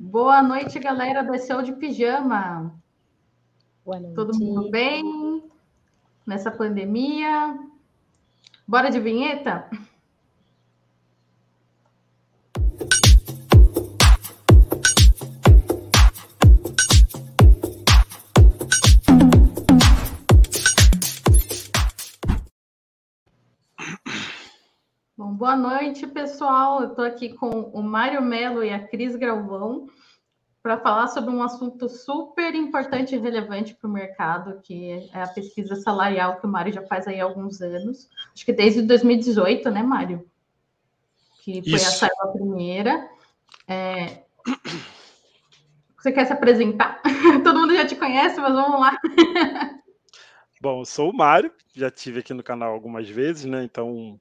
Boa noite, galera do SEO de Pijama. Boa noite. Todo mundo bem? Nessa pandemia? Bora de vinheta? Boa noite, pessoal. Eu estou aqui com o Mário Melo e a Cris Galvão para falar sobre um assunto super importante e relevante para o mercado, que é a pesquisa salarial que o Mário já faz aí há alguns anos. Acho que desde 2018, né, Mário? Que foi Isso. a, primeira. É... Você quer se apresentar? Todo mundo já te conhece, mas vamos lá. Bom, eu sou o Mário, já tive aqui no canal algumas vezes, né? Então,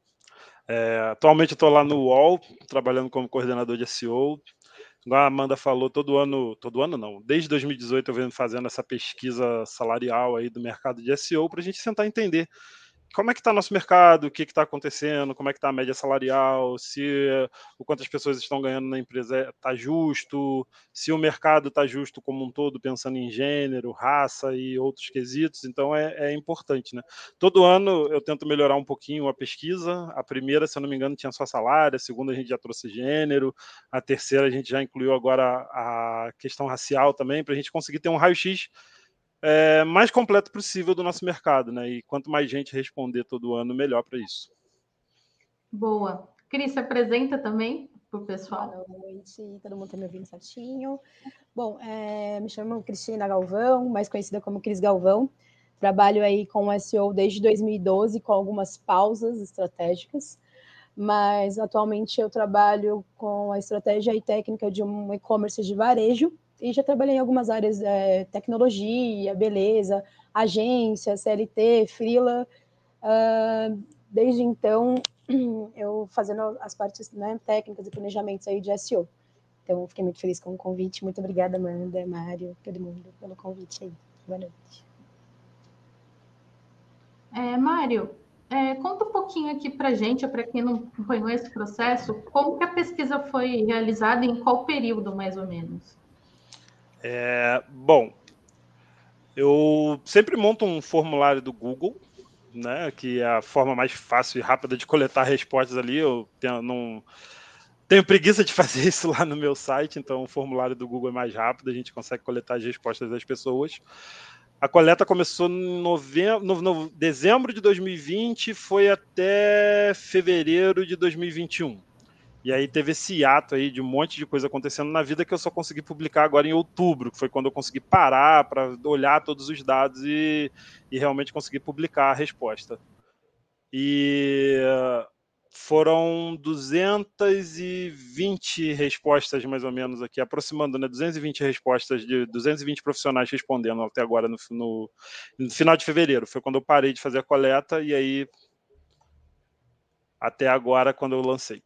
é, atualmente eu estou lá no UOL, trabalhando como coordenador de SEO. Igual a Amanda falou, todo ano, todo ano não, desde 2018 eu venho fazendo essa pesquisa salarial aí do mercado de SEO para a gente tentar entender como é que está nosso mercado, o que está acontecendo, como é que está a média salarial, se o quanto as pessoas estão ganhando na empresa está justo, se o mercado está justo como um todo, pensando em gênero, raça e outros quesitos, então é, é, importante, né? Todo ano eu tento melhorar um pouquinho a pesquisa. A primeira, se eu não me engano, tinha só salário, a segunda a gente já trouxe gênero, a terceira a gente já incluiu agora a questão racial também, para a gente conseguir ter um raio-x é, mais completo possível do nosso mercado, né? E quanto mais gente responder todo ano, melhor para isso. Boa. Cris, se apresenta também para o pessoal. Boa noite, todo mundo está me ouvindo certinho. Bom, é, me chamo Cristina Galvão, mais conhecida como Cris Galvão. Trabalho aí com SEO desde 2012, com algumas pausas estratégicas, mas atualmente eu trabalho com a estratégia e técnica de um e-commerce de varejo, e já trabalhei em algumas áreas, é, tecnologia, beleza, agência, CLT, freela. Uh, desde então, eu fazendo as partes né, técnicas e planejamentos aí de SEO. Então, fiquei muito feliz com o convite. Muito obrigada, Amanda, Mário, todo mundo, pelo convite aí. Boa noite. É, Mário, é, conta um pouquinho aqui para gente, para quem não acompanhou esse processo, como que a pesquisa foi realizada e em qual período, mais ou menos? É, bom, eu sempre monto um formulário do Google, né, que é a forma mais fácil e rápida de coletar respostas ali. Eu tenho, não tenho preguiça de fazer isso lá no meu site, então o formulário do Google é mais rápido, a gente consegue coletar as respostas das pessoas. A coleta começou em novembro, no, no, dezembro de 2020 foi até fevereiro de 2021. E aí teve esse ato aí de um monte de coisa acontecendo na vida que eu só consegui publicar agora em outubro, que foi quando eu consegui parar para olhar todos os dados e, e realmente conseguir publicar a resposta. E foram 220 respostas, mais ou menos, aqui, aproximando, né? 220 respostas de 220 profissionais respondendo até agora, no, no, no final de fevereiro. Foi quando eu parei de fazer a coleta, e aí até agora, quando eu lancei.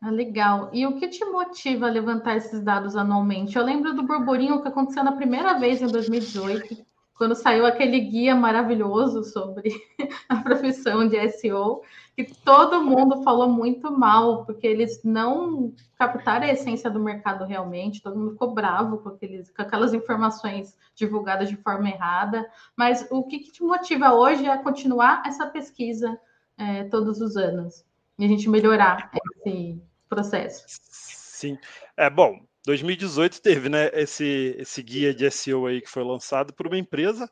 Ah, legal. E o que te motiva a levantar esses dados anualmente? Eu lembro do burburinho que aconteceu na primeira vez em 2018, quando saiu aquele guia maravilhoso sobre a profissão de SEO, que todo mundo falou muito mal, porque eles não captaram a essência do mercado realmente, todo mundo ficou bravo com, aqueles, com aquelas informações divulgadas de forma errada. Mas o que, que te motiva hoje a continuar essa pesquisa é, todos os anos? E a gente melhorar esse processo. Sim. É bom, 2018 teve, né, esse, esse guia de SEO aí que foi lançado por uma empresa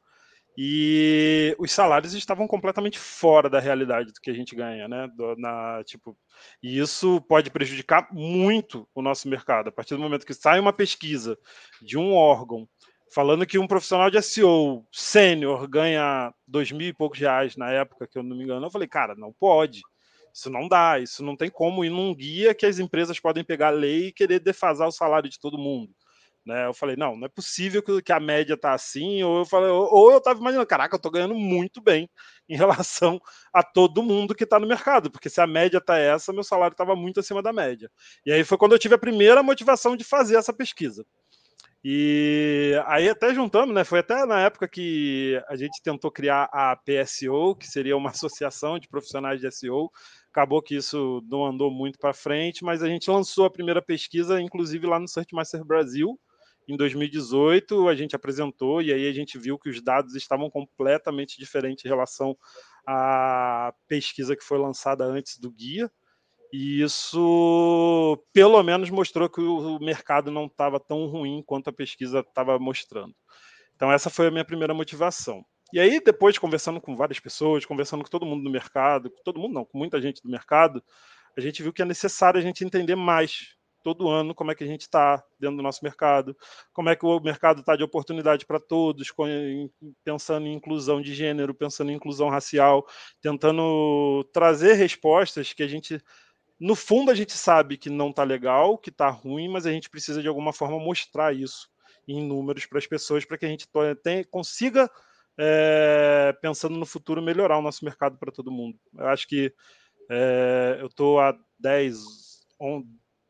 e os salários estavam completamente fora da realidade do que a gente ganha, né? Do, na, tipo, e isso pode prejudicar muito o nosso mercado. A partir do momento que sai uma pesquisa de um órgão falando que um profissional de SEO sênior ganha dois mil e poucos reais na época, que eu não me engano, eu falei, cara, não pode. Isso não dá, isso não tem como ir num guia que as empresas podem pegar a lei e querer defasar o salário de todo mundo. Né? Eu falei, não, não é possível que, a média tá assim, ou eu falei, ou, eu estava imaginando, caraca, eu estou ganhando muito bem em relação a todo mundo que está no mercado, porque se a média tá essa, meu salário estava muito acima da média. E aí foi quando eu tive a primeira motivação de fazer essa pesquisa. E aí até juntamos, né? Foi até na época que a gente tentou criar a PSO, que seria uma associação de profissionais de SEO, acabou que isso não andou muito para frente, mas a gente lançou a primeira pesquisa, inclusive lá no Searchmaster Brasil, em 2018, a gente apresentou e aí a gente viu que os dados estavam completamente diferentes em relação à pesquisa que foi lançada antes do guia. E isso, pelo menos, mostrou que o mercado não estava tão ruim quanto a pesquisa estava mostrando. Então, essa foi a minha primeira motivação. E aí, depois, conversando com várias pessoas, conversando com todo mundo do mercado, com todo mundo não, com muita gente do mercado, a gente viu que é necessário a gente entender mais todo ano como é que a gente está dentro do nosso mercado, como é que o mercado está de oportunidade para todos, pensando em inclusão de gênero, pensando em inclusão racial, tentando trazer respostas que a gente no fundo a gente sabe que não está legal, que está ruim, mas a gente precisa de alguma forma mostrar isso em números para as pessoas, para que a gente tenha, consiga, é, pensando no futuro, melhorar o nosso mercado para todo mundo. Eu acho que é, eu estou há 10,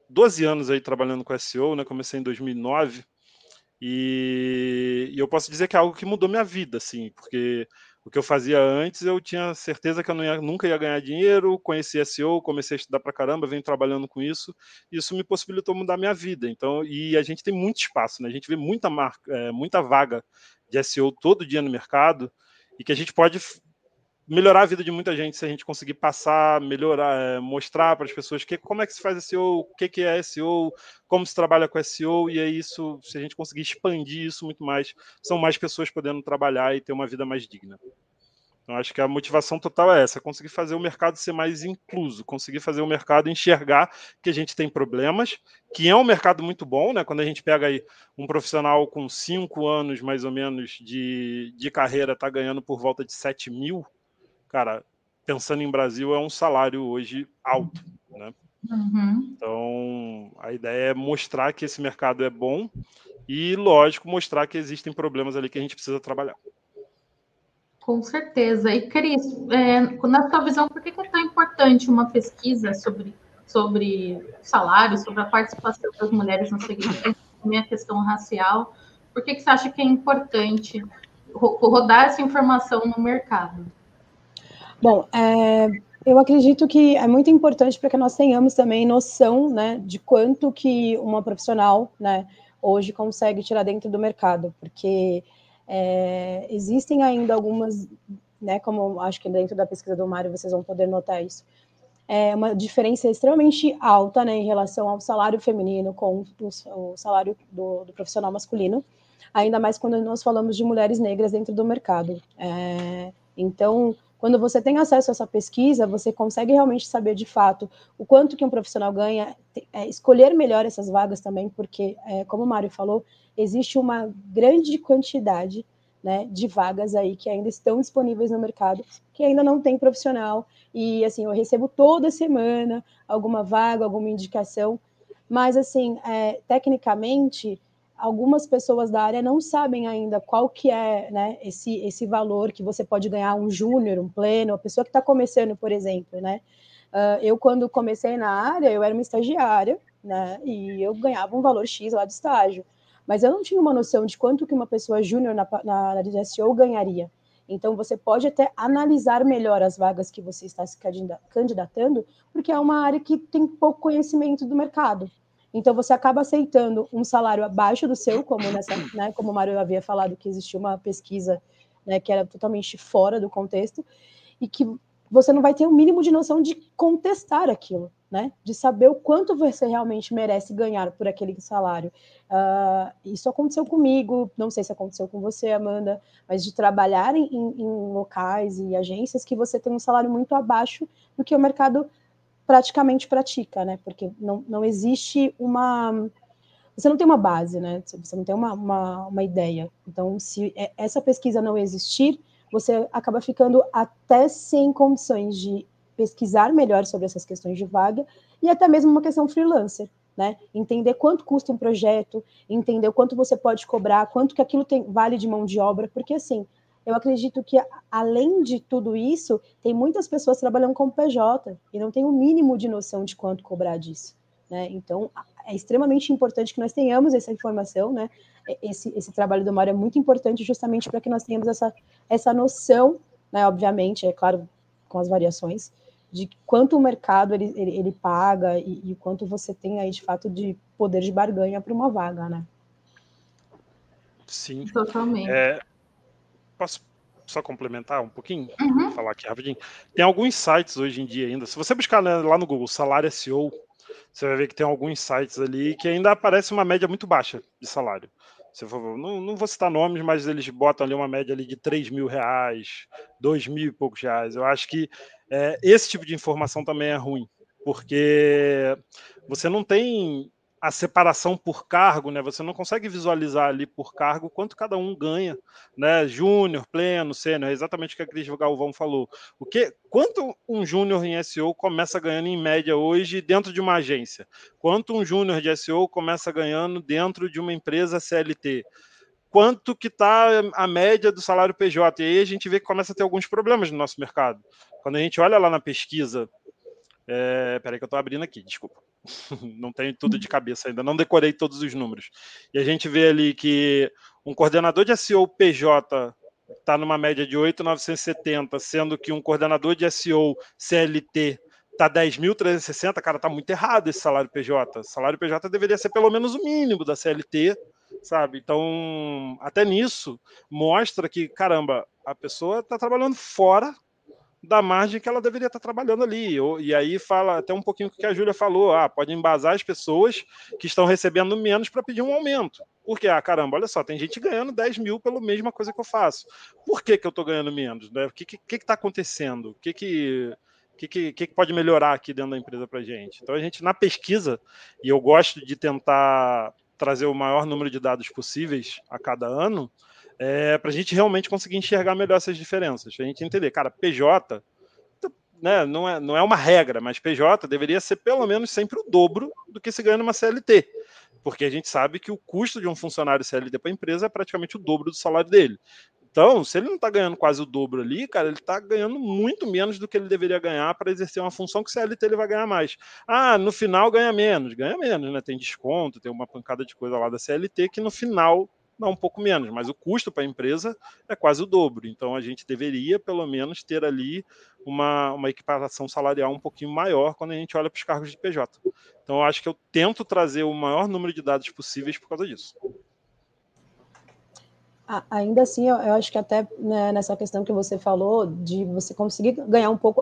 12 anos aí trabalhando com SEO, né? comecei em 2009, e, e eu posso dizer que é algo que mudou minha vida, assim, porque o que eu fazia antes, eu tinha certeza que eu ia, nunca ia ganhar dinheiro, conheci SEO, comecei a estudar para caramba, venho trabalhando com isso, e isso me possibilitou mudar minha vida. Então, e a gente tem muito espaço, né? A gente vê muita marca, é, muita vaga de SEO todo dia no mercado, e que a gente pode melhorar a vida de muita gente se a gente conseguir passar, melhorar, é, mostrar para as pessoas que, como é que se faz SEO, o que, que é SEO, como se trabalha com SEO, e é isso, se a gente conseguir expandir isso muito mais, são mais pessoas podendo trabalhar e ter uma vida mais digna. Então, acho que a motivação total é essa: conseguir fazer o mercado ser mais incluso, conseguir fazer o mercado enxergar que a gente tem problemas, que é um mercado muito bom, né? Quando a gente pega aí um profissional com cinco anos mais ou menos de, de carreira, está ganhando por volta de 7 mil, cara, pensando em Brasil, é um salário hoje alto, né? Uhum. Então, a ideia é mostrar que esse mercado é bom e, lógico, mostrar que existem problemas ali que a gente precisa trabalhar. Com certeza. E, Cris, é, na sua visão, por que é tão importante uma pesquisa sobre, sobre salário, sobre a participação das mulheres no segmento, também a questão racial? Por que, que você acha que é importante rodar essa informação no mercado? Bom, é, eu acredito que é muito importante para que nós tenhamos também noção né, de quanto que uma profissional né, hoje consegue tirar dentro do mercado, porque é, existem ainda algumas, né, como acho que dentro da pesquisa do Mário vocês vão poder notar isso, é uma diferença extremamente alta né, em relação ao salário feminino com o, o salário do, do, profissional masculino, ainda mais quando nós falamos de mulheres negras dentro do mercado. É, então, quando você tem acesso a essa pesquisa, você consegue realmente saber de fato o quanto que um profissional ganha, é, escolher melhor essas vagas também, porque, é, como o Mário falou, existe uma grande quantidade né, de vagas aí que ainda estão disponíveis no mercado, que ainda não tem profissional. E assim, eu recebo toda semana alguma vaga, alguma indicação, mas assim, é, tecnicamente, algumas pessoas da área não sabem ainda qual que é né, esse, esse valor que você pode ganhar um júnior, um pleno, a pessoa que está começando, por exemplo, né? Uh, eu, quando comecei na área, eu era uma estagiária, né? E eu ganhava um valor X lá de estágio mas eu não tinha uma noção de quanto que uma pessoa júnior na, na de SEO ganharia. Então, você pode até analisar melhor as vagas que você está se candidatando, porque é uma área que tem pouco conhecimento do mercado. Então, você acaba aceitando um salário abaixo do seu, como, nessa, né, como o Mário havia falado, que existia uma pesquisa né, que era totalmente fora do contexto, e que você não vai ter o um mínimo de noção de contestar aquilo né? De saber o quanto você realmente merece ganhar por aquele salário. Uh, isso aconteceu comigo, não sei se aconteceu com você, Amanda, mas de trabalhar em, em, locais e agências que você tem um salário muito abaixo do que o mercado praticamente pratica, né? Porque não, não existe uma. Você não tem uma base, né? Você não tem uma, uma, uma ideia. Então, se essa pesquisa não existir, você acaba ficando até sem condições de pesquisar melhor sobre essas questões de vaga e até mesmo uma questão freelancer, né? Entender quanto custa um projeto, entender quanto você pode cobrar, quanto que aquilo tem, vale de mão de obra, porque assim, eu acredito que além de tudo isso, tem muitas pessoas trabalhando como PJ e não tem o um mínimo de noção de quanto cobrar disso, né? Então, é extremamente importante que nós tenhamos essa informação, né? Esse, esse trabalho do Mário é muito importante justamente para que nós tenhamos essa, essa noção, né? Obviamente, é claro, com as variações, de quanto o mercado ele, ele, ele paga e, e quanto você tem aí de fato de poder de barganha para uma vaga, né? Sim. Totalmente. É, posso só complementar um pouquinho? Uhum. Falar aqui rapidinho. Tem alguns sites hoje em dia ainda. Se você buscar né, lá no Google salário SEO, você vai ver que tem alguns sites ali que ainda aparece uma média muito baixa de salário. For, não, não, vou citar nomes, mas eles botam ali uma média ali de 3 mil reais, 2 mil e poucos reais. Eu acho que é, esse tipo de informação também é ruim, porque você não tem a separação por cargo, né? Você não consegue visualizar ali por cargo quanto cada um ganha, né? Júnior, pleno, sênior, é exatamente o que a Cris Galvão falou. O que, quanto um júnior em SEO começa ganhando em média hoje dentro de uma agência? Quanto um júnior de SEO começa ganhando dentro de uma empresa CLT? Quanto que está a média do salário PJ? E aí a gente vê que começa a ter alguns problemas no nosso mercado. Quando a gente olha lá na pesquisa, é, peraí que eu estou abrindo aqui, desculpa. não tenho tudo de cabeça ainda, não decorei todos os números. E a gente vê ali que um coordenador de SEO PJ está numa média de 8,970, sendo que um coordenador de SEO CLT está 10.360, cara, tá muito errado esse salário PJ. Salário PJ deveria ser pelo menos o mínimo da CLT, sabe? Então, até nisso, mostra que, caramba, a pessoa está trabalhando fora da margem que ela deveria estar trabalhando ali. E aí fala até um pouquinho o que a Júlia falou: ah, pode embasar as pessoas que estão recebendo menos para pedir um aumento. Porque, ah, caramba, olha só, tem gente ganhando 10 mil pela mesma coisa que eu faço. Por que, que eu estou ganhando menos? Né? O que está que, que, que acontecendo? O que, que, que, que, que pode melhorar aqui dentro da empresa para a gente? Então, a gente, na pesquisa, e eu gosto de tentar trazer o maior número de dados possíveis a cada ano, é, para a gente realmente conseguir enxergar melhor essas diferenças. A gente entender, cara, PJ né, não, é, não é uma regra, mas PJ deveria ser pelo menos sempre o dobro do que se ganha numa CLT. Porque a gente sabe que o custo de um funcionário CLT para a empresa é praticamente o dobro do salário dele. Então, se ele não está ganhando quase o dobro ali, cara, ele está ganhando muito menos do que ele deveria ganhar para exercer uma função que o CLT ele vai ganhar mais. Ah, no final ganha menos, ganha menos, né? Tem desconto, tem uma pancada de coisa lá da CLT que no final dá um pouco menos, mas o custo para a empresa é quase o dobro. Então a gente deveria, pelo menos, ter ali uma, uma equiparação salarial um pouquinho maior quando a gente olha para os cargos de PJ. Então eu acho que eu tento trazer o maior número de dados possíveis por causa disso. Ainda assim, eu, acho que até né, nessa questão que você falou, de você conseguir ganhar um pouco,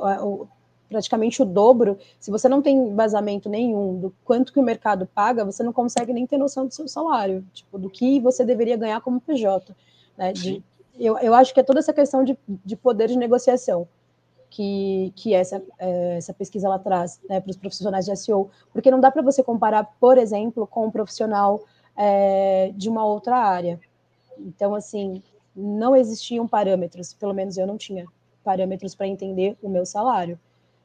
praticamente o dobro, se você não tem embasamento nenhum do quanto que o mercado paga, você não consegue nem ter noção do seu salário, tipo, do que você deveria ganhar como PJ. Né? De, eu, eu acho que é toda essa questão de, de poder de negociação que, que essa, é, essa pesquisa ela traz né, para os profissionais de SEO, porque não dá para você comparar, por exemplo, com um profissional é, de uma outra área. Então, assim, não existiam parâmetros, pelo menos eu não tinha parâmetros para entender o meu salário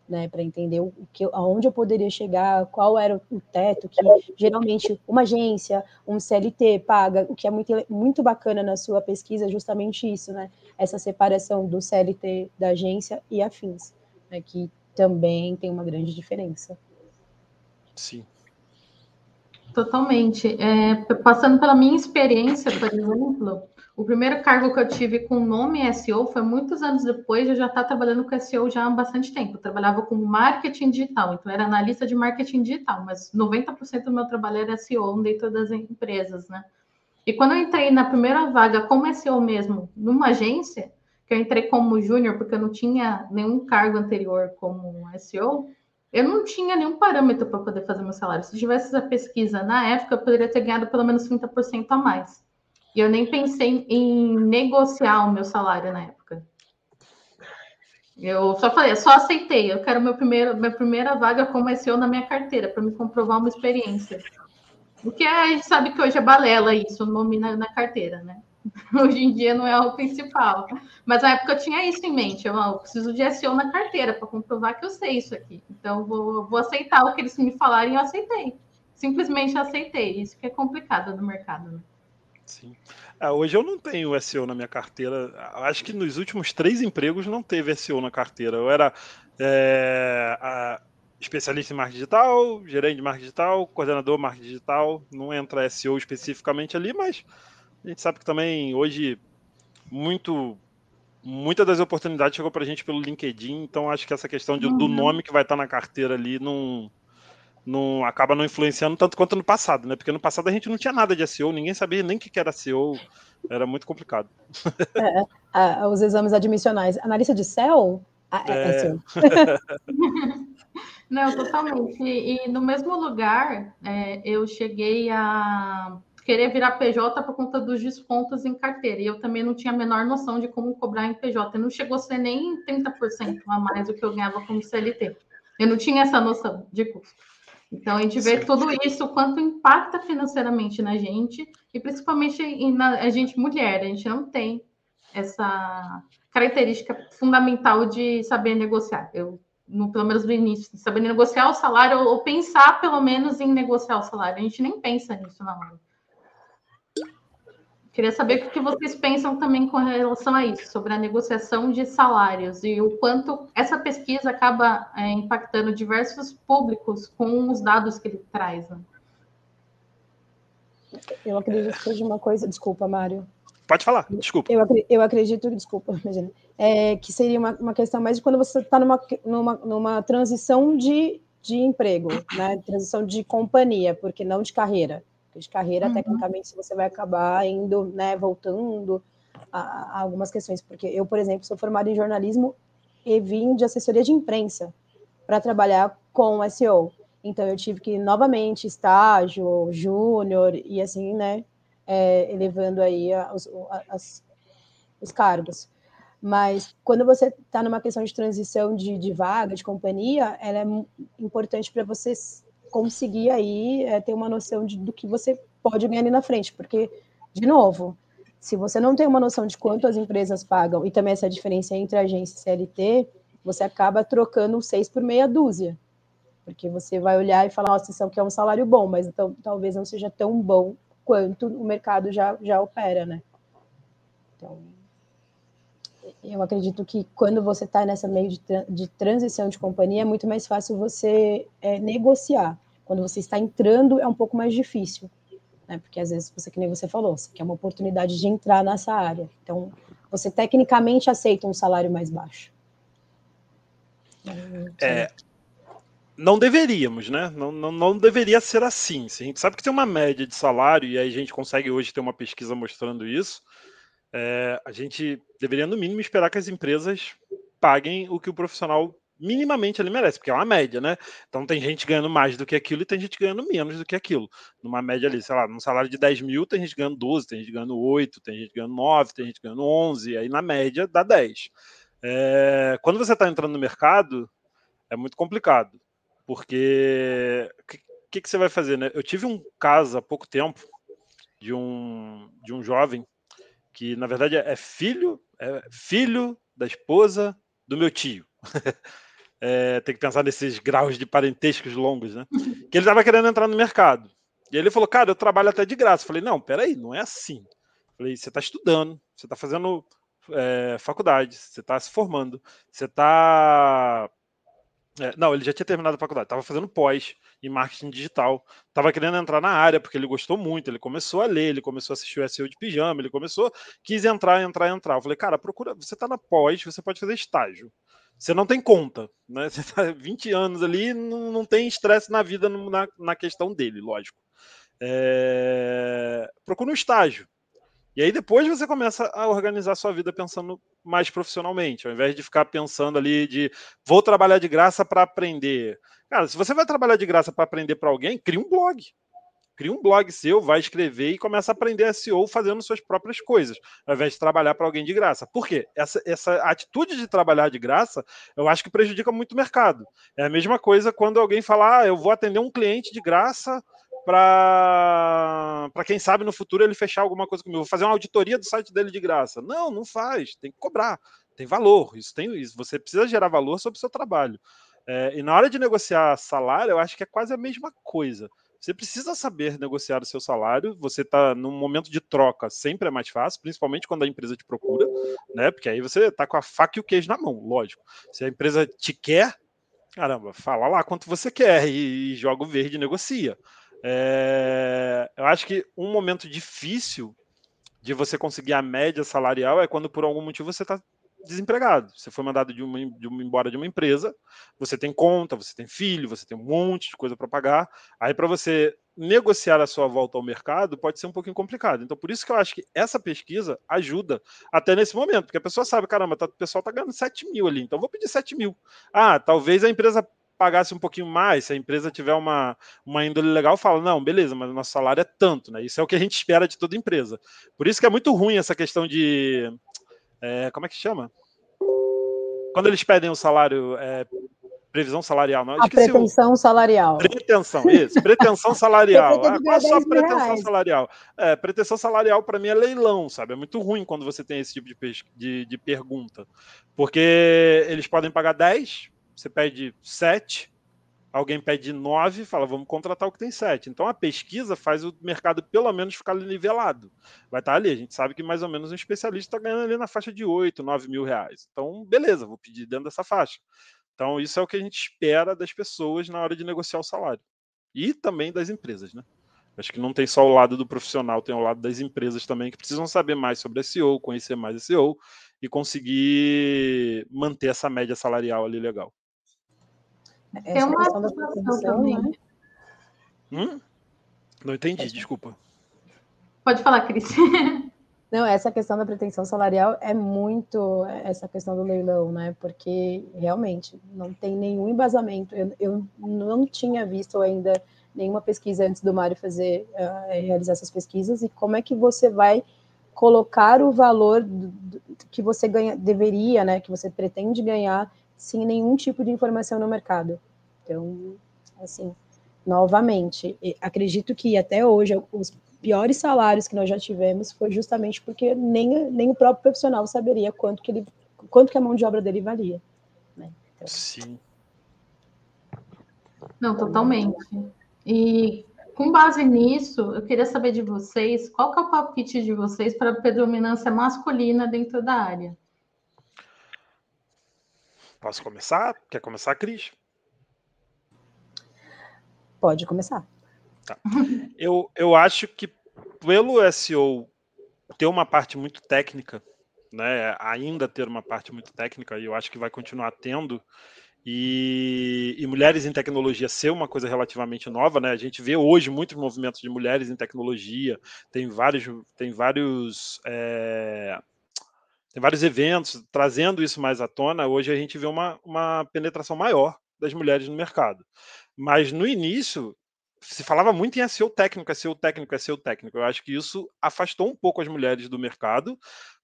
né, para entender o que, aonde eu poderia chegar, qual era o teto que geralmente uma agência, um CLT paga, o que é muito, muito bacana na sua pesquisa, é justamente isso, né, essa separação do CLT da agência e afins, né, que também tem uma grande diferença. Sim. Totalmente. É, passando pela minha experiência, por exemplo, o primeiro cargo que eu tive com nome SEO foi muitos anos depois de eu já estar trabalhando com SEO já há bastante tempo. Eu trabalhava com marketing digital, então era analista de marketing digital, mas 90% do meu trabalho era SEO dentro das empresas, né? E quando eu entrei na primeira vaga como SEO mesmo, numa agência, que eu entrei como júnior porque eu não tinha nenhum cargo anterior como SEO, eu não tinha nenhum parâmetro para poder fazer meu salário. Se tivesse essa pesquisa na época, eu poderia ter ganhado pelo menos 30% a mais. E eu nem pensei em negociar o meu salário na época. Eu só falei, só aceitei. Eu quero meu primeiro, minha primeira vaga como SEO na minha carteira, para me comprovar uma experiência. O que a gente sabe que hoje é balela isso, nome na, na, carteira, né? Hoje em dia não é o principal. Mas na época eu tinha isso em mente. Eu, eu preciso de SEO na carteira para comprovar que eu sei isso aqui. Então vou, vou aceitar o que eles me falarem e eu aceitei. Simplesmente aceitei. Isso que é complicado no mercado, né? Sim. Ah, hoje eu não tenho SEO na minha carteira. Acho que nos últimos três empregos não teve SEO na carteira. Eu era é, especialista em marketing digital, gerente de marketing digital, coordenador de marketing digital. Não entra SEO especificamente ali, mas a gente sabe que também hoje muito muitas das oportunidades chegou para a gente pelo LinkedIn, então acho que essa questão de, uhum. do nome que vai estar na carteira ali não, não acaba não influenciando tanto quanto no passado, né? Porque no passado a gente não tinha nada de SEO, ninguém sabia nem o que era SEO, era muito complicado. É, é, os exames admissionais. Analista de céu é, é, é SEO. não, totalmente. E, e, no mesmo lugar, é, eu cheguei a querer virar PJ por conta dos descontos em carteira. E eu também não tinha a menor noção de como cobrar em PJ. Não chegou a ser nem 30% a mais do que eu ganhava como CLT. Eu não tinha essa noção de custo. Então, a gente vê Sim. tudo isso, quanto impacta financeiramente na gente, e principalmente na a gente mulher. A gente não tem essa característica fundamental de saber negociar. Eu, no, pelo menos no início, saber negociar o salário, ou pensar pelo menos em negociar o salário. A gente nem pensa nisso na hora. Queria saber o que vocês pensam também com relação a isso, sobre a negociação de salários e o quanto essa pesquisa acaba é, impactando diversos públicos com os dados que ele traz. Né? Eu acredito que seja uma coisa. Desculpa, Mário. Pode falar, desculpa. Eu, eu acredito, desculpa, imagina, é, que seria uma, uma questão mais de quando você está numa, numa, numa transição de, de emprego, né? transição de companhia, porque não de carreira de carreira, uhum. tecnicamente, você vai acabar indo, né, voltando a, a, algumas questões. Porque eu, por exemplo, sou formada em jornalismo e vim de assessoria de imprensa para trabalhar com SEO. Então, eu tive que, novamente, estágio, júnior, e assim, né, é, elevando aí os, as, os cargos. Mas quando você está numa questão de transição de, de vaga, de companhia, ela é importante para você conseguir aí é, ter uma noção de, do que você pode ganhar ali na frente, porque, de novo, se você não tem uma noção de quanto as empresas pagam e também essa diferença entre agência e CLT, você acaba trocando seis por meia dúzia, porque você vai olhar e falar, nossa, isso aqui é um salário bom, mas então talvez não seja tão bom quanto o mercado já, já opera, né? Então, eu acredito que quando você está nessa meio de, de, transição de companhia, é muito mais fácil você é, negociar. Quando você está entrando, é um pouco mais difícil, né? Porque às vezes, você, que nem você falou, você quer uma oportunidade de entrar nessa área. Então, você tecnicamente aceita um salário mais baixo. É, não deveríamos, né? Não, não, não deveria ser assim. Se a gente sabe que tem uma média de salário, e aí a gente consegue hoje ter uma pesquisa mostrando isso é, a gente deveria, no mínimo, esperar que as empresas paguem o que o profissional minimamente ele merece, porque é uma média, né? Então tem gente ganhando mais do que aquilo e tem gente ganhando menos do que aquilo. Numa média ali, sei lá, num salário de 10 mil, tem gente ganhando 12, tem gente ganhando 8, tem gente ganhando 9, tem gente ganhando 11, aí na média dá 10. É, quando você está entrando no mercado, é muito complicado, porque o que, que, que, você vai fazer, né? Eu tive um caso há pouco tempo de um, de um jovem que na verdade é filho, é filho da esposa do meu tio. é, tem que pensar nesses graus de parentescos longos, né? Que ele estava querendo entrar no mercado. E ele falou, cara, eu trabalho até de graça. Eu falei, não, peraí, não é assim. Eu falei, você está estudando, você está fazendo é, faculdade, você está se formando, você está é, não, ele já tinha terminado a faculdade, estava fazendo pós em marketing digital, estava querendo entrar na área porque ele gostou muito, ele começou a ler, ele começou a assistir o SEO de pijama, ele começou, quis entrar, entrar, entrar. Eu falei, cara, procura, você está na pós, você pode fazer estágio. Você não tem conta, né? Você está 20 anos ali, não, não tem estresse na vida na, na questão dele, lógico. É... Procura um estágio. E aí depois você começa a organizar sua vida pensando mais profissionalmente, ao invés de ficar pensando ali de vou trabalhar de graça para aprender. Cara, se você vai trabalhar de graça para aprender para alguém, cria um blog. Cria um blog seu, vai escrever e começa a aprender SEO fazendo suas próprias coisas, ao invés de trabalhar para alguém de graça. Por quê? Essa, essa atitude de trabalhar de graça, eu acho que prejudica muito o mercado. É a mesma coisa quando alguém fala, ah, eu vou atender um cliente de graça para quem sabe no futuro ele fechar alguma coisa comigo. Vou fazer uma auditoria do site dele de graça. Não, não faz. Tem que cobrar. Tem valor. Isso tem isso. Você precisa gerar valor sobre o seu trabalho. É, e na hora de negociar salário, eu acho que é quase a mesma coisa. Você precisa saber negociar o seu salário. Você está num momento de troca, sempre é mais fácil, principalmente quando a empresa te procura, né? Porque aí você está com a faca e o queijo na mão, lógico. Se a empresa te quer, caramba, fala lá quanto você quer e, e joga o verde e negocia. É, eu acho que um momento difícil de você conseguir a média salarial é quando por algum motivo você está desempregado. Você foi mandado de uma, de uma, embora de uma empresa, você tem conta, você tem filho, você tem um monte de coisa para pagar. Aí, para você negociar a sua volta ao mercado, pode ser um pouquinho complicado. Então, por isso que eu acho que essa pesquisa ajuda até nesse momento, porque a pessoa sabe, caramba, tá, o pessoal está ganhando 7 mil ali, então vou pedir 7 mil. Ah, talvez a empresa pagasse um pouquinho mais, se a empresa tiver uma, uma índole legal, fala, não, beleza, mas o nosso salário é tanto, né? Isso é o que a gente espera de toda empresa. Por isso que é muito ruim essa questão de. É, como é que chama? Quando eles pedem o salário. É, previsão salarial, não? A pretensão o... salarial. Pretensão, isso, pretensão salarial. ah, qual a sua pretensão reais. salarial? É, pretensão salarial para mim é leilão, sabe? É muito ruim quando você tem esse tipo de, de, de pergunta. Porque eles podem pagar 10, você pede 7, alguém pede 9, fala, vamos contratar o que tem 7. Então a pesquisa faz o mercado pelo menos ficar nivelado. Vai estar ali, a gente sabe que mais ou menos um especialista está ganhando ali na faixa de 8, 9 mil reais. Então, beleza, vou pedir dentro dessa faixa. Então, isso é o que a gente espera das pessoas na hora de negociar o salário. E também das empresas, né? Acho que não tem só o lado do profissional, tem o lado das empresas também que precisam saber mais sobre SEO, conhecer mais SEO e conseguir manter essa média salarial ali legal. Essa Tem uma questão da também. Né? Hum? Não entendi, desculpa. Pode falar, Cris. Não, essa questão da pretensão salarial é muito essa questão do leilão, né? Porque realmente não tem nenhum embasamento. Eu, eu não tinha visto ainda nenhuma pesquisa antes do Mário fazer uh, realizar essas pesquisas e como é que você vai colocar o valor do, do, que você ganha, deveria, né? Que você pretende ganhar sem nenhum tipo de informação no mercado. Então, assim, novamente, acredito que até hoje os piores salários que nós já tivemos foi justamente porque nem, nem o próprio profissional saberia quanto que ele quanto que a mão de obra dele valia. Né? Então, Sim. Não, totalmente. E com base nisso, eu queria saber de vocês qual que é o palpite de vocês para a predominância masculina dentro da área. Posso começar? Quer começar, Cris? Pode começar. Tá. Eu, eu acho que pelo SEO ter uma parte muito técnica, né, ainda ter uma parte muito técnica, e eu acho que vai continuar tendo, e, e, mulheres em tecnologia ser uma coisa relativamente nova, né? A gente vê hoje muitos movimentos de mulheres em tecnologia, tem vários, tem vários é, tem vários eventos trazendo isso mais à tona. Hoje a gente vê uma, uma penetração maior das mulheres no mercado. Mas no início se falava muito em SEO técnico, SEO técnico, SEO técnico. Eu acho que isso afastou um pouco as mulheres do mercado,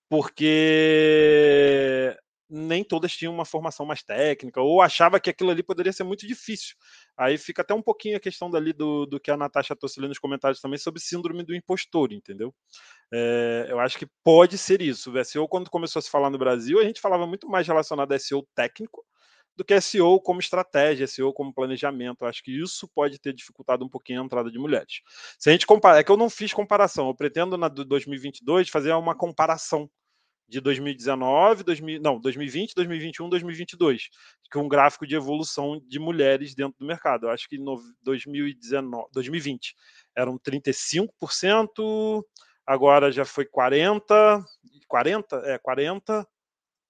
porque nem todas tinham uma formação mais técnica, ou achava que aquilo ali poderia ser muito difícil. Aí fica até um pouquinho a questão dali do, do que a Natasha trouxe ali nos comentários também sobre síndrome do impostor, entendeu? É, eu acho que pode ser isso. O SEO, quando começou a se falar no Brasil, a gente falava muito mais relacionado a SEO técnico do que SEO como estratégia, SEO como planejamento. Eu acho que isso pode ter dificultado um pouquinho a entrada de mulheres. Se a gente comparar, é que eu não fiz comparação, eu pretendo na 2022 fazer uma comparação de 2019, 2000, não, 2020, 2021, 2022, com um gráfico de evolução de mulheres dentro do mercado. Eu acho que no 2019, 2020 eram 35%, agora já foi 40, 40, é 40,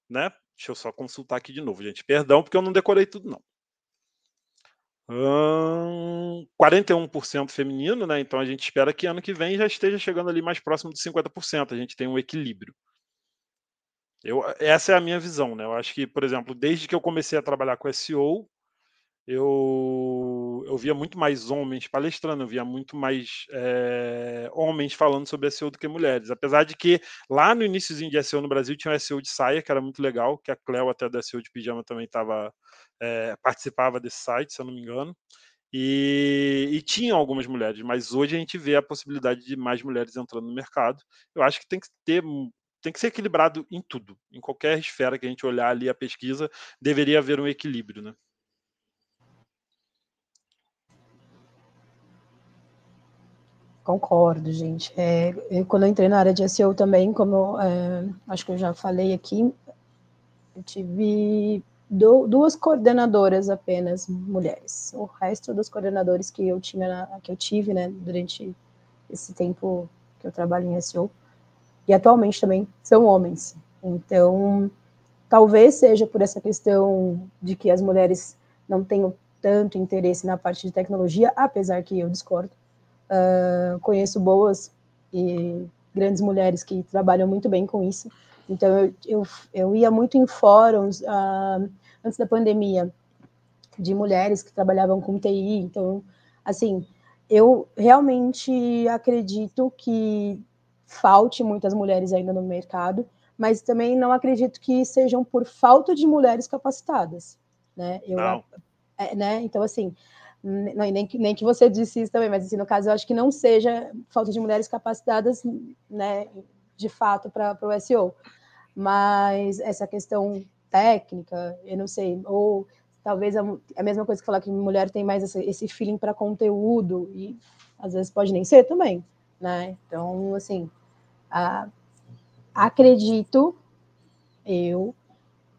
né? Deixa eu só consultar aqui de novo, gente. Perdão, porque eu não decorei tudo, não. Hum, 41% feminino, né? Então a gente espera que ano que vem já esteja chegando ali mais próximo de 50%. A gente tem um equilíbrio. Eu, essa é a minha visão, né? Eu acho que, por exemplo, desde que eu comecei a trabalhar com SEO, eu, eu via muito mais homens palestrando, eu via muito mais é, homens falando sobre SEO do que mulheres. Apesar de que lá no iníciozinho de SEO no Brasil tinha um SEO de saia, que era muito legal, que a Cleo até da SEO de pijama também tava, é, participava desse site, se eu não me engano. E, e tinham algumas mulheres, mas hoje a gente vê a possibilidade de mais mulheres entrando no mercado. Eu acho que tem que ter tem que ser equilibrado em tudo. Em qualquer esfera que a gente olhar ali a pesquisa, deveria haver um equilíbrio, né? Concordo, gente. É, eu, quando eu entrei na área de SEO também, como é, acho que eu já falei aqui, eu tive do, duas coordenadoras apenas mulheres. O resto dos coordenadores que eu tinha, que eu tive, né, durante esse tempo que eu trabalho em SEO, e atualmente também são homens. Então, talvez seja por essa questão de que as mulheres não tenham tanto interesse na parte de tecnologia, apesar que eu discordo. Uh, conheço boas e grandes mulheres que trabalham muito bem com isso. Então, eu, eu, eu ia muito em fóruns uh, antes da pandemia de mulheres que trabalhavam com TI. Então, assim, eu realmente acredito que falte muitas mulheres ainda no mercado, mas também não acredito que sejam por falta de mulheres capacitadas, né? Eu, é, né? Então, assim, não, nem, que, nem que você disse isso também, mas assim, no caso, eu acho que não seja falta de mulheres capacitadas, né, de fato, para o SEO, mas essa questão técnica, eu não sei, ou talvez a, a mesma coisa que falar que mulher tem mais esse, esse feeling para conteúdo, e às vezes pode nem ser também, né? Então, assim, a, acredito eu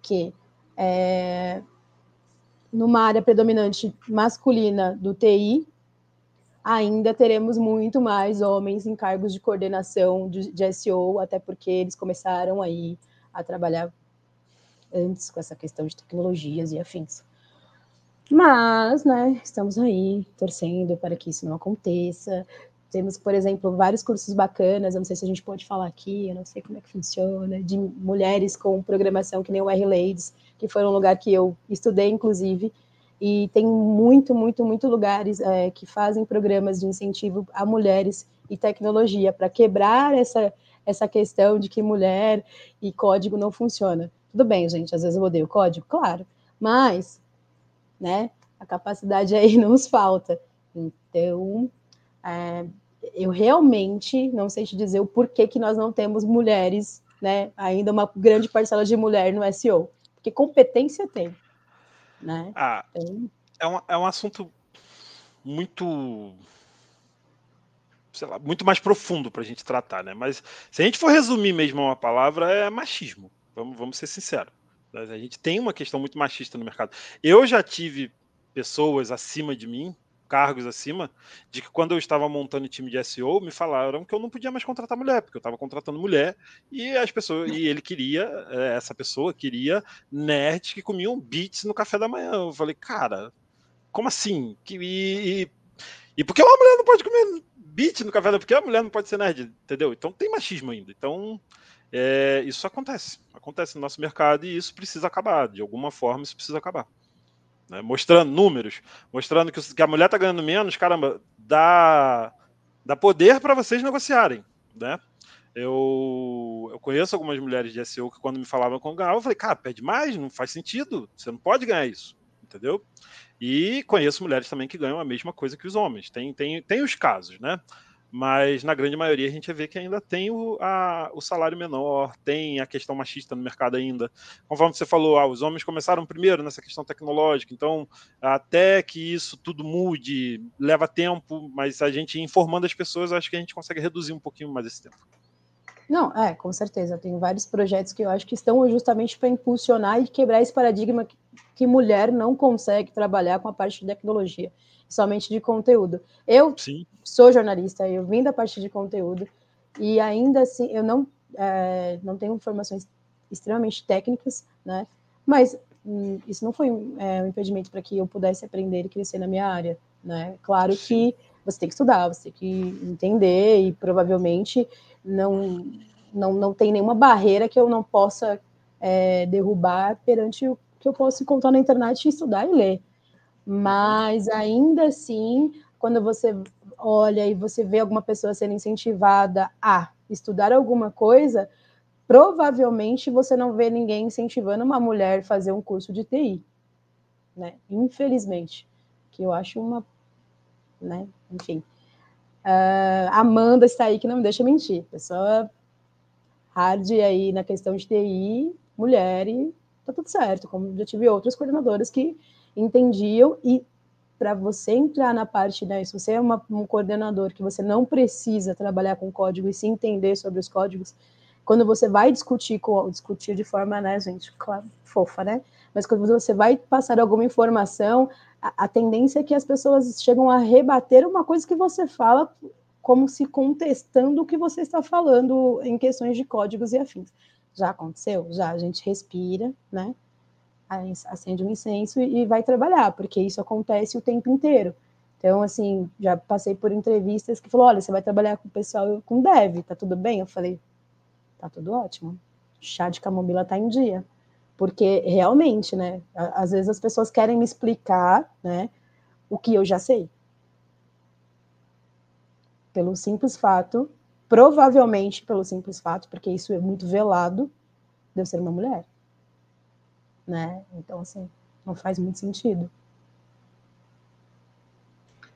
que é, numa área predominante masculina do TI, ainda teremos muito mais homens em cargos de coordenação de, de SEO, até porque eles começaram aí a trabalhar antes com essa questão de tecnologias e afins. Mas, né, estamos aí torcendo para que isso não aconteça. Temos, por exemplo, vários cursos bacanas, eu não sei se a gente pode falar aqui, eu não sei como é que funciona, de mulheres com programação, que nem o R-Ladies, que foi um lugar que eu estudei, inclusive, e tem muito, muito, muito lugares é, que fazem programas de incentivo a mulheres e tecnologia para quebrar essa, essa questão de que mulher e código não funciona. Tudo bem, gente, às vezes eu odeio código, claro, mas, né, a capacidade aí nos falta. Então, é, eu realmente não sei te dizer o porquê que nós não temos mulheres, né? Ainda uma grande parcela de mulher no SEO. Porque competência tem. Né? Ah, então... é, um, é um assunto muito. Sei lá, muito mais profundo para a gente tratar, né? Mas se a gente for resumir mesmo uma palavra, é machismo. Vamos, vamos ser sinceros. A gente tem uma questão muito machista no mercado. Eu já tive pessoas acima de mim cargos acima, de que quando eu estava montando time de SEO, me falaram que eu não podia mais contratar mulher, porque eu estava contratando mulher e as pessoas e ele queria, é, essa pessoa queria nerds que comiam beats no café da manhã. Eu falei, cara, como assim? E, e, e por que uma mulher não pode comer beat no café da manhã? Por que a mulher não pode ser nerd? Entendeu? Então tem machismo ainda. Então é, isso acontece. Acontece no nosso mercado e isso precisa acabar. De alguma forma, isso precisa acabar né? mostrando números, mostrando que, que a mulher está ganhando menos, caramba, dá, dá poder para vocês negociarem, né? Eu, eu conheço algumas mulheres de SEO que quando me falavam com ganhava, eu falei, cara, pede mais, não faz sentido, você não pode ganhar isso, entendeu? E conheço mulheres também que ganham a mesma coisa que os homens, tem, tem, tem os casos, né? Mas na grande maioria a gente vê que ainda tem o, a, o salário menor, tem a questão machista no mercado ainda. Conforme você falou, ah, os homens começaram primeiro nessa questão tecnológica, então até que isso tudo mude, leva tempo, mas a gente informando as pessoas, acho que a gente consegue reduzir um pouquinho mais esse tempo. Não, é, com certeza. Tem vários projetos que eu acho que estão justamente para impulsionar e quebrar esse paradigma que, que mulher não consegue trabalhar com a parte de tecnologia somente de conteúdo. Eu Sim. sou jornalista, eu vim da parte de conteúdo e ainda assim eu não é, não tenho informações extremamente técnicas, né? Mas hum, isso não foi é, um impedimento para que eu pudesse aprender e crescer na minha área, né? Claro Sim. que você tem que estudar, você tem que entender e provavelmente não não, não tem nenhuma barreira que eu não possa é, derrubar perante o que eu posso encontrar na internet e estudar e ler. Mas ainda assim, quando você olha e você vê alguma pessoa sendo incentivada a estudar alguma coisa, provavelmente você não vê ninguém incentivando uma mulher a fazer um curso de TI, né? Infelizmente, que eu acho uma, né? Enfim, uh, Amanda está aí que não me deixa mentir, pessoa hard aí na questão de TI, mulher e tá tudo certo. Como já tive outras coordenadoras que entendiam e para você entrar na parte, né, se você é uma, um coordenador que você não precisa trabalhar com código e se entender sobre os códigos, quando você vai discutir, com, discutir de forma, né, gente, claro, fofa, né, mas quando você vai passar alguma informação, a, a tendência é que as pessoas chegam a rebater uma coisa que você fala como se contestando o que você está falando em questões de códigos e afins. Já aconteceu? Já. A gente respira, né? Acende um incenso e vai trabalhar, porque isso acontece o tempo inteiro. Então, assim, já passei por entrevistas que falou: olha, você vai trabalhar com o pessoal com dev, tá tudo bem? Eu falei: tá tudo ótimo. Chá de camomila tá em dia. Porque realmente, né? Às vezes as pessoas querem me explicar, né? O que eu já sei. Pelo simples fato, provavelmente pelo simples fato, porque isso é muito velado, de eu ser uma mulher. Né? Então, assim, não faz muito sentido.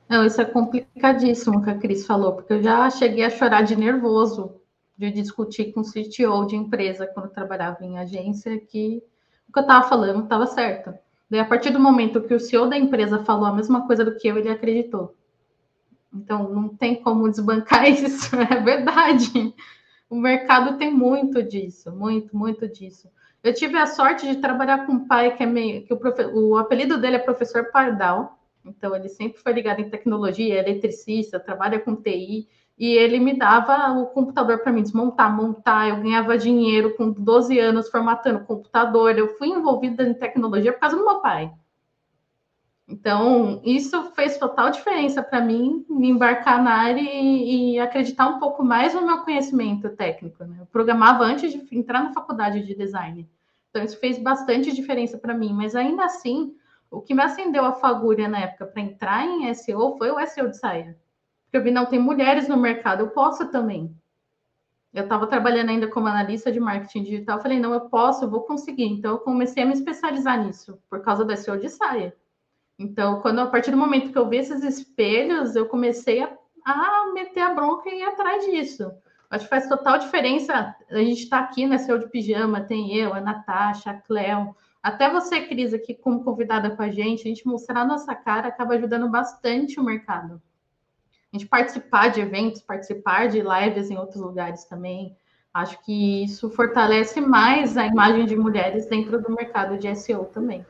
Não, isso é complicadíssimo que a Cris falou, porque eu já cheguei a chorar de nervoso de discutir com o CTO de empresa quando trabalhava em agência que o que eu estava falando estava certo. Daí, a partir do momento que o CEO da empresa falou a mesma coisa do que eu, ele acreditou. Então, não tem como desbancar isso, é verdade. O mercado tem muito disso, muito, muito disso. Eu tive a sorte de trabalhar com um pai que é meio. que o, profe, o apelido dele é professor Pardal. Então, ele sempre foi ligado em tecnologia, eletricista, trabalha com TI, e ele me dava o computador para mim desmontar, montar. Eu ganhava dinheiro com 12 anos formatando computador. Eu fui envolvida em tecnologia por causa do meu pai. Então, isso fez total diferença para mim, me embarcar na área e, e, acreditar um pouco mais no meu conhecimento técnico. Né? Eu programava antes de entrar na faculdade de design. Então, isso fez bastante diferença para mim, mas ainda assim, o que me acendeu a fagulha na época para entrar em SEO foi o SEO de saia. Porque eu vi, não, tem mulheres no mercado, eu posso também. Eu estava trabalhando ainda como analista de marketing digital, falei, não, eu posso, eu vou conseguir. Então, eu comecei a me especializar nisso, por causa do SEO de saia. Então, quando a partir do momento que eu vi esses espelhos, eu comecei a, a meter a bronca e ir atrás disso. Acho que faz total diferença. A gente está aqui na SEO de pijama, tem eu, a Natasha, a Cleo, até você, Cris, aqui como convidada com a gente, a gente mostrar a nossa cara acaba ajudando bastante o mercado. A gente participar de eventos, participar de lives em outros lugares também. Acho que isso fortalece mais a imagem de mulheres dentro do mercado de SEO também.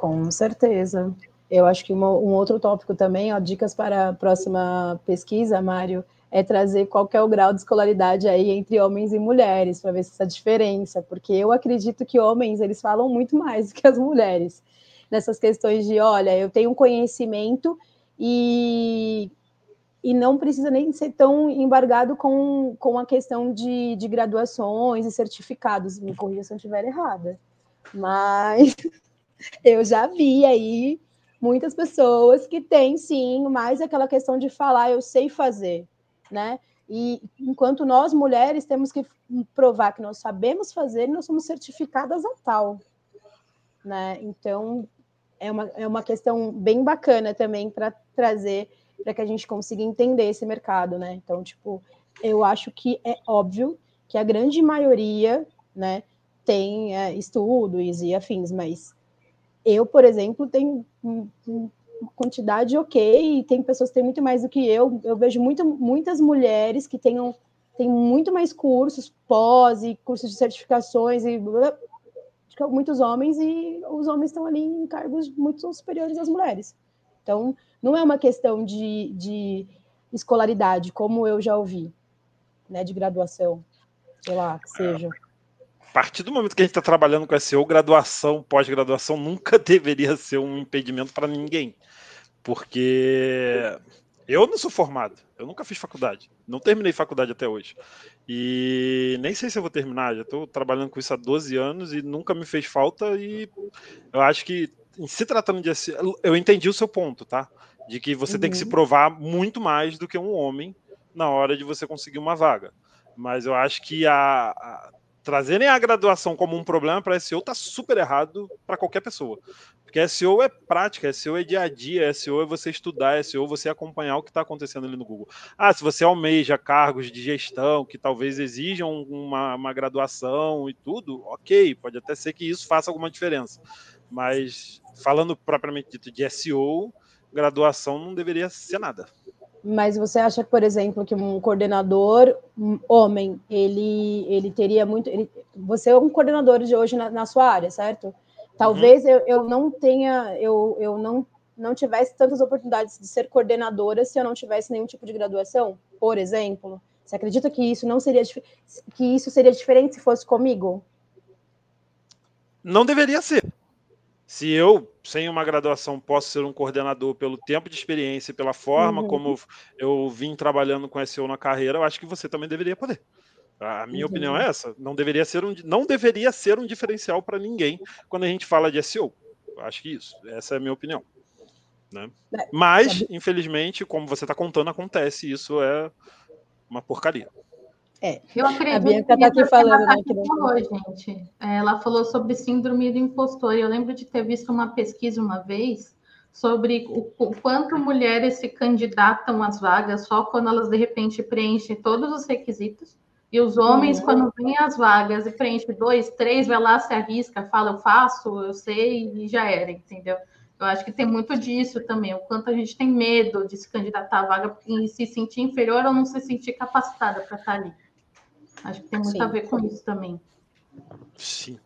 Com certeza. Eu acho que uma, um outro tópico também, ó, dicas para a próxima pesquisa, Mário, é trazer qual é o grau de escolaridade aí entre homens e mulheres, para ver essa diferença, porque eu acredito que homens, eles falam muito mais do que as mulheres, nessas questões de, olha, eu tenho um conhecimento e, e não precisa nem ser tão embargado com, com a questão de, de graduações e certificados, me corrija se eu estiver errada, mas eu já vi aí muitas pessoas que têm sim mais aquela questão de falar, eu sei fazer, né? E enquanto nós mulheres temos que provar que nós sabemos fazer, nós somos certificadas a tal, né? Então é uma, é uma questão bem bacana também para trazer para que a gente consiga entender esse mercado, né? Então, tipo, eu acho que é óbvio que a grande maioria, né, tem é, estudos e afins, mas eu, por exemplo, tenho quantidade ok, e tem pessoas que têm muito mais do que eu. Eu vejo muito, muitas mulheres que tenham têm muito mais cursos, pós e cursos de certificações e muitos homens e os homens estão ali em cargos muito superiores às mulheres. Então, não é uma questão de, de escolaridade, como eu já ouvi, né, de graduação, sei lá, que seja. A partir do momento que a gente está trabalhando com SEO, graduação, pós-graduação nunca deveria ser um impedimento para ninguém. Porque eu não sou formado, eu nunca fiz faculdade, não terminei faculdade até hoje. E nem sei se eu vou terminar, já estou trabalhando com isso há 12 anos e nunca me fez falta. E eu acho que, em se tratando de. Eu entendi o seu ponto, tá? De que você uhum. tem que se uhum. provar muito mais do que um homem na hora de você conseguir uma vaga. Mas eu acho que a, a trazerem a graduação como um problema para SEO tá super errado para qualquer pessoa. Porque SEO é prática, SEO é dia a dia, SEO é você estudar, SEO é você acompanhar o que está acontecendo ali no Google. Ah, se você almeja cargos de gestão que talvez exijam uma, uma graduação e tudo, ok, pode até ser que isso faça alguma diferença. Mas falando propriamente dito de SEO, graduação não deveria ser nada. Mas você acha, por exemplo, que um coordenador um homem, ele, ele teria muito. Ele, você é um coordenador de hoje na, na sua área, certo? Talvez uhum. eu, eu não tenha, eu, eu não, não tivesse tantas oportunidades de ser coordenadora se eu não tivesse nenhum tipo de graduação, por exemplo. Você acredita que isso não seria que isso seria diferente se fosse comigo? Não deveria ser. Se eu, sem uma graduação, posso ser um coordenador pelo tempo de experiência, pela forma uhum. como eu vim trabalhando com SEO na carreira, eu acho que você também deveria poder. A minha uhum. opinião é essa. Não deveria ser um, não deveria ser um diferencial para ninguém quando a gente fala de SEO. Eu acho que isso. Essa é a minha opinião. Né? É, Mas, infelizmente, como você está contando, acontece. Isso é uma porcaria. É, eu acredito. A Bianca está aqui falando, né? Que falou, gente. É, ela falou sobre síndrome do impostor. Eu lembro de ter visto uma pesquisa uma vez sobre o, o, quanto mulheres se candidatam às vagas só quando elas de repente preenchem todos os requisitos. E os homens, uhum. quando vêm as vagas e preenchem dois, três, vai lá, se arrisca, fala, eu faço, eu sei, e já era, entendeu? Eu acho que tem muito disso também, o quanto a gente tem medo de se candidatar à vaga e se sentir inferior ou não se sentir capacitada para estar ali. Acho que tem muito Sim. a ver com isso também. Sim.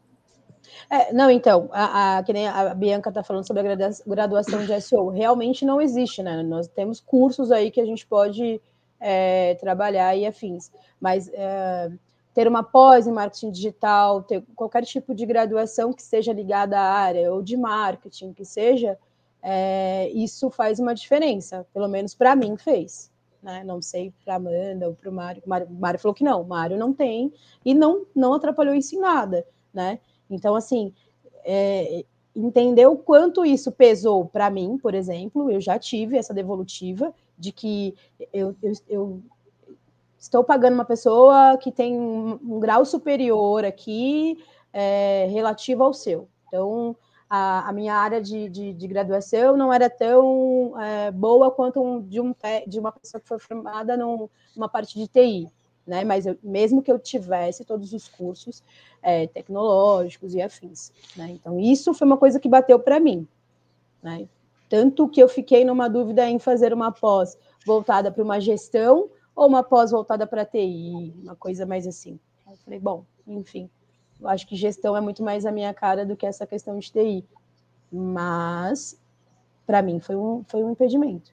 É, não, então, a, a, que nem a Bianca está falando sobre a graduação de SEO, realmente não existe, né? Nós temos cursos aí que a gente pode é, trabalhar e afins, mas é, ter uma pós em marketing digital, ter qualquer tipo de graduação que seja ligada à área, ou de marketing, que seja, é, isso faz uma diferença, pelo menos para mim fez. Né? Não sei para Amanda ou para o Mário. O Mário falou que não, o Mário não tem, e não, não atrapalhou isso em nada. Né? Então, assim, é, entender o quanto isso pesou para mim, por exemplo, eu já tive essa devolutiva de que eu, eu, eu estou pagando uma pessoa que tem um, um grau superior aqui é, relativo ao seu. Então, a, a minha área de, de, de, graduação não era tão é, boa quanto um, de, um, de uma pessoa que foi formada num, numa parte de TI. Né? Mas eu, mesmo que eu tivesse todos os cursos é, tecnológicos e afins. Né? Então, isso foi uma coisa que bateu para mim. Né? Tanto que eu fiquei numa dúvida em fazer uma pós voltada para uma gestão ou uma pós voltada para TI, uma coisa mais assim. Eu falei, bom, enfim, acho que gestão é muito mais a minha cara do que essa questão de TI. Mas, para mim, foi um, foi um impedimento.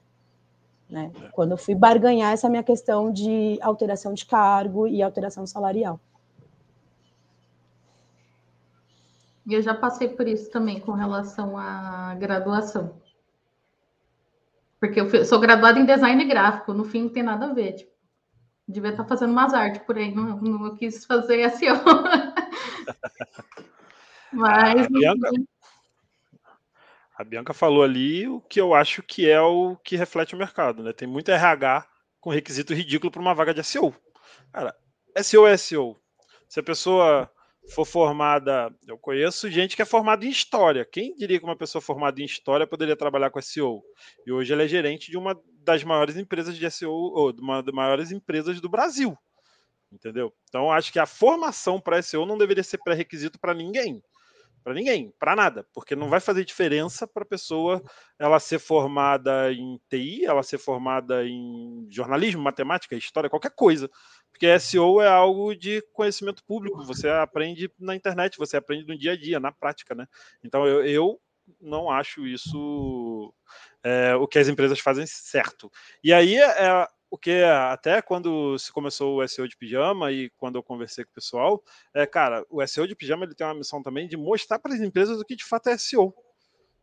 Né? É. Quando eu fui barganhar essa minha questão de alteração de cargo e alteração salarial. E eu já passei por isso também com relação à graduação. Porque eu sou graduada em design gráfico, no fim não tem nada a ver. Tipo, devia estar fazendo umas artes por aí, não, não quis fazer SEO. Mas. A Bianca, a Bianca falou ali o que eu acho que é o que reflete o mercado, né? Tem muito RH com requisito ridículo para uma vaga de SEO. Cara, SEO é SEO. Se a pessoa for formada, eu conheço gente que é formada em história. Quem diria que uma pessoa formada em história poderia trabalhar com SEO? E hoje ela é gerente de uma das maiores empresas de SEO, ou de uma das maiores empresas do Brasil. Entendeu? Então acho que a formação para SEO não deveria ser pré-requisito para ninguém. Para ninguém, para nada, porque não vai fazer diferença para a pessoa ela ser formada em TI, ela ser formada em jornalismo, matemática, história, qualquer coisa. Porque SEO é algo de conhecimento público, você aprende na internet, você aprende no dia a dia, na prática, né? Então eu, eu não acho isso é, o que as empresas fazem certo. E aí é o que até quando se começou o SEO de pijama e quando eu conversei com o pessoal, é, cara, o SEO de pijama ele tem uma missão também de mostrar para as empresas o que de fato é SEO.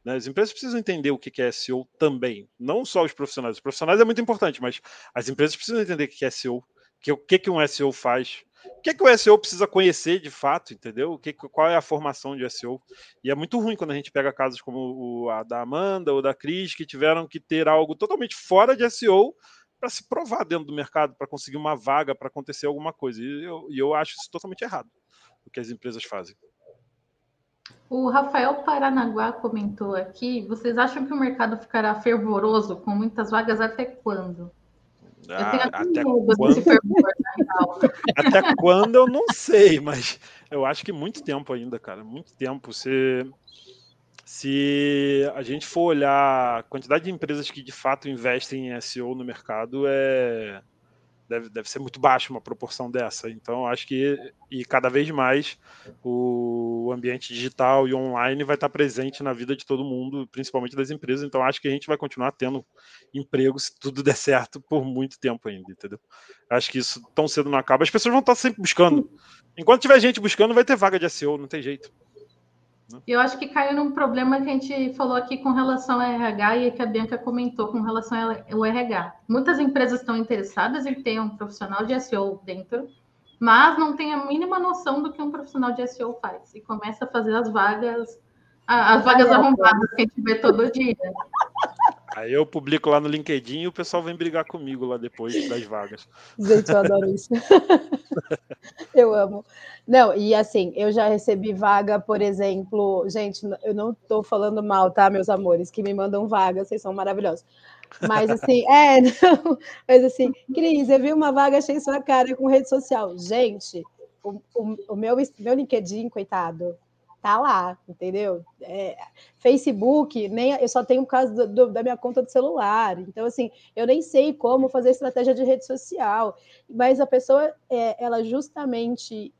Né? As empresas precisam entender o que é SEO também, não só os profissionais. Os profissionais é muito importante, mas as empresas precisam entender o que é SEO que, o que, que um SEO faz, o que, que o SEO precisa conhecer de fato, entendeu? O que, qual é a formação de SEO. E é muito ruim quando a gente pega casos como o a da Amanda ou da Cris, que tiveram que ter algo totalmente fora de SEO para se provar dentro do mercado, para conseguir uma vaga, para acontecer alguma coisa. E eu, e eu acho isso totalmente errado, o que as empresas fazem. O Rafael Paranaguá comentou aqui: vocês acham que o mercado ficará fervoroso com muitas vagas até quando? até quando... até quando eu não sei, mas eu acho que muito tempo ainda, cara, muito tempo. Se, se a gente for olhar a quantidade de empresas que de fato investem em SEO no mercado, é, deve, deve ser muito baixo uma proporção dessa. Então, acho que e cada vez mais o ambiente digital e online vai estar presente na vida de todo mundo, principalmente das empresas. Então, acho que a gente vai continuar tendo emprego se tudo der certo por muito tempo ainda, entendeu? Acho que isso tão cedo não acaba. As pessoas vão estar sempre buscando. Enquanto tiver gente buscando, vai ter vaga de SEO, não tem jeito. Eu acho que caiu num problema que a gente falou aqui com relação ao RH e que a Bianca comentou com relação ao RH. Muitas empresas estão interessadas em ter um profissional de SEO dentro, mas não tem a mínima noção do que um profissional de SEO faz e começa a fazer as vagas, as vagas arrombadas que a gente vê todo dia. Aí eu publico lá no LinkedIn e o pessoal vem brigar comigo lá depois das vagas. Gente, eu adoro isso. eu amo. Não, e assim, eu já recebi vaga, por exemplo, gente, eu não estou falando mal, tá, meus amores, que me mandam vaga, vocês são maravilhosos. Mas assim, é, não, mas assim, Cris, eu vi uma vaga, achei sua cara com rede social. Gente, o, o, o meu, meu LinkedIn, coitado, tá lá, entendeu? É, Facebook, nem eu só tenho por causa do, do, da minha conta do celular. Então, assim, eu nem sei como fazer estratégia de rede social, mas a pessoa, é, ela justamente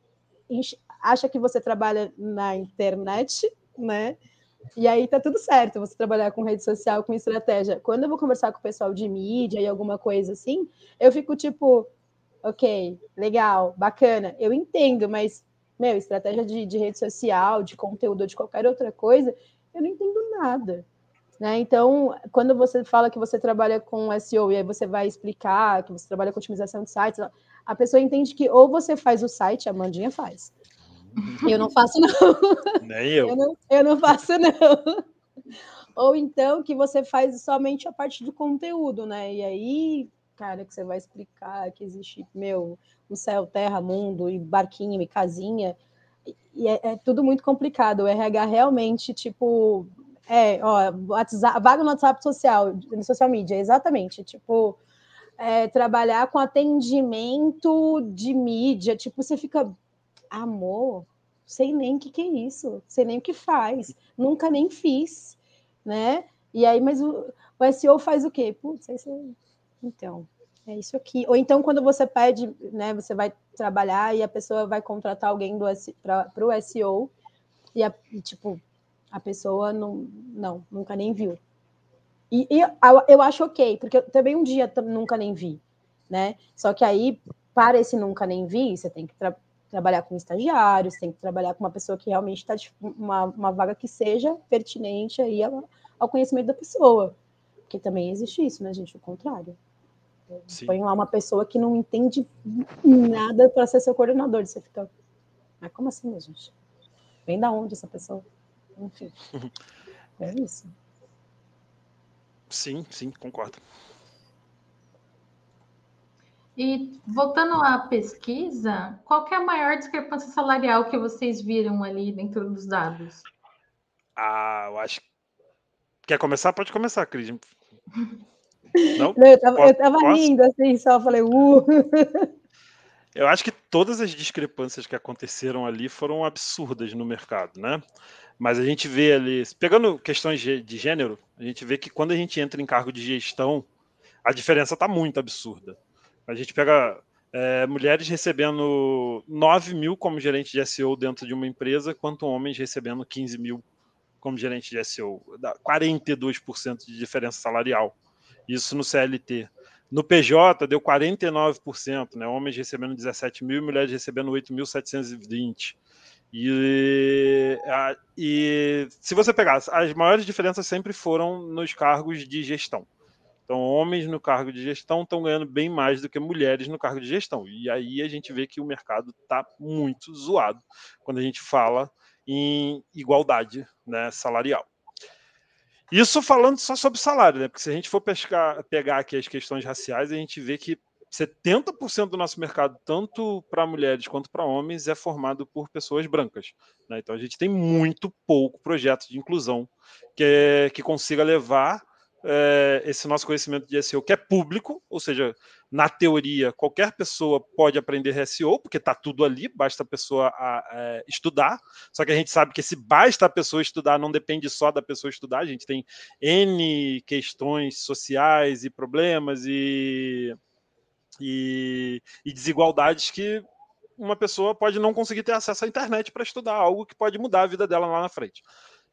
acha que você trabalha na internet, né? E aí tá tudo certo, você trabalhar com rede social, com estratégia. Quando eu vou conversar com o pessoal de mídia e alguma coisa assim, eu fico tipo, ok, legal, bacana, eu entendo, mas meu, estratégia de, de rede social, de conteúdo, de qualquer outra coisa, eu não entendo nada. Né? Então, quando você fala que você trabalha com SEO e aí você vai explicar que você trabalha com otimização de sites, a pessoa entende que ou você faz o site, a Mandinha faz. Eu não faço, não. Nem eu. Eu não, eu não faço, não. Ou então que você faz somente a parte do conteúdo, né? E aí, cara, que você vai explicar que existe, meu, um céu, terra, mundo, e barquinho, e casinha. E é, é tudo muito complicado. O RH realmente, tipo, é, ó, WhatsApp, vaga no WhatsApp social, no social media, exatamente. Tipo, é, trabalhar com atendimento de mídia, tipo, você fica, amor, sei nem o que, que é isso, sei nem o que faz, nunca nem fiz, né? E aí, mas o, o SEO faz o quê? Putz, isso, então, é isso aqui. Ou então, quando você pede, né, você vai trabalhar e a pessoa vai contratar alguém para o SEO, e, a, e, tipo, a pessoa não, não, nunca nem viu. E, e eu acho ok, porque eu também um dia nunca nem vi, né? Só que aí, para esse nunca nem vi, você tem que tra trabalhar com estagiários, tem que trabalhar com uma pessoa que realmente está uma, uma vaga que seja pertinente aí ao, ao conhecimento da pessoa. Porque também existe isso, né, gente? O contrário. Sim. Põe lá uma pessoa que não entende nada para ser seu coordenador. Você fica, mas como assim, minha gente? Vem da onde essa pessoa? Enfim. É isso. Sim, sim, concordo. E voltando à pesquisa, qual é a maior discrepância salarial que vocês viram ali dentro dos dados? Ah, eu acho. Quer começar? Pode começar, Cris. Não? Não eu, tava, eu tava rindo assim, só falei, uh. Eu acho que todas as discrepâncias que aconteceram ali foram absurdas no mercado, né? Mas a gente vê ali, pegando questões de gênero, a gente vê que quando a gente entra em cargo de gestão, a diferença está muito absurda. A gente pega é, mulheres recebendo 9 mil como gerente de SEO dentro de uma empresa, quanto homens recebendo 15 mil como gerente de SEO. Dá 42% de diferença salarial. Isso no CLT. No PJ deu 49%, né? Homens recebendo 17 mil, mulheres recebendo 8.720. E, e se você pegar, as maiores diferenças sempre foram nos cargos de gestão. Então, homens no cargo de gestão estão ganhando bem mais do que mulheres no cargo de gestão. E aí a gente vê que o mercado está muito zoado quando a gente fala em igualdade né, salarial. Isso falando só sobre salário, né? Porque se a gente for pescar, pegar aqui as questões raciais, a gente vê que 70% do nosso mercado, tanto para mulheres quanto para homens, é formado por pessoas brancas. Né? Então a gente tem muito pouco projeto de inclusão que, que consiga levar é, esse nosso conhecimento de SEO, que é público, ou seja, na teoria, qualquer pessoa pode aprender SEO, porque está tudo ali, basta a pessoa a, a, estudar. Só que a gente sabe que se basta a pessoa estudar, não depende só da pessoa estudar, a gente tem N questões sociais e problemas e e, e desigualdades que uma pessoa pode não conseguir ter acesso à internet para estudar algo que pode mudar a vida dela lá na frente.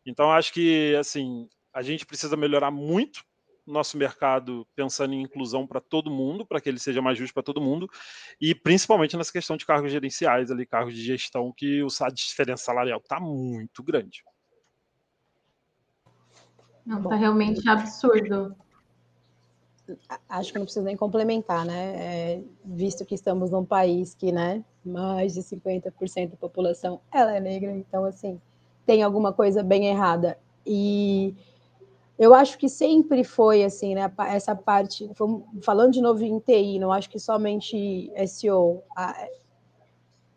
Então, acho que assim a gente precisa melhorar muito nosso mercado pensando em inclusão para todo mundo, para que ele seja mais justo para todo mundo, e principalmente nessa questão de cargos gerenciais, ali, cargos de gestão, que o, a diferença salarial está muito grande. Não, está realmente absurdo. Acho que não preciso nem complementar, né? É, visto que estamos num país que, né, mais de 50% da população ela é negra, então assim, tem alguma coisa bem errada. E eu acho que sempre foi assim, né? Essa parte, falando de novo em TI, não acho que somente SEO, a,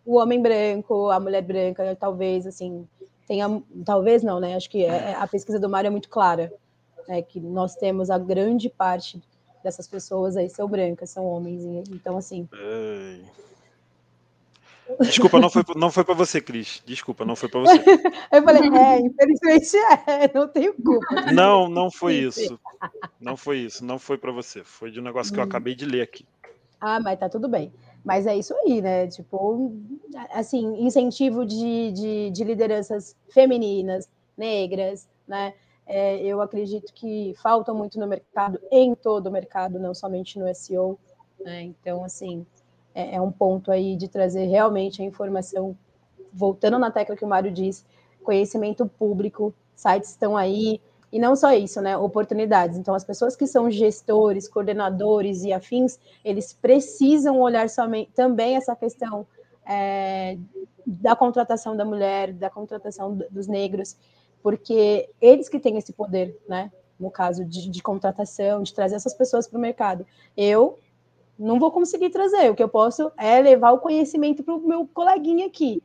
o homem branco, a mulher branca, talvez assim, tenha, talvez não, né? Acho que é, é, a pesquisa do Mário é muito clara, né? Que nós temos a grande parte dessas pessoas aí são brancas, são homens, então assim. Ei. Desculpa, não foi, não foi para você, Cris. Desculpa, não foi para você. eu falei, é, infelizmente é, não tenho culpa. Não, não foi isso. Não foi isso, não foi para você. Foi de um negócio que eu hum. acabei de ler aqui. Ah, mas tá tudo bem. Mas é isso aí, né? Tipo, assim, incentivo de, de, de lideranças femininas, negras, né? É, eu acredito que falta muito no mercado, em todo o mercado, não somente no SEO. Né? Então, assim, é, é um ponto aí de trazer realmente a informação, voltando na tecla que o Mário disse, conhecimento público, sites estão aí, e não só isso, né? Oportunidades. Então, as pessoas que são gestores, coordenadores e afins, eles precisam olhar somente, também essa questão é, da contratação da mulher, da contratação dos negros, porque eles que têm esse poder, né? No caso de, de contratação, de trazer essas pessoas para o mercado. Eu não vou conseguir trazer. O que eu posso é levar o conhecimento para o meu coleguinha aqui.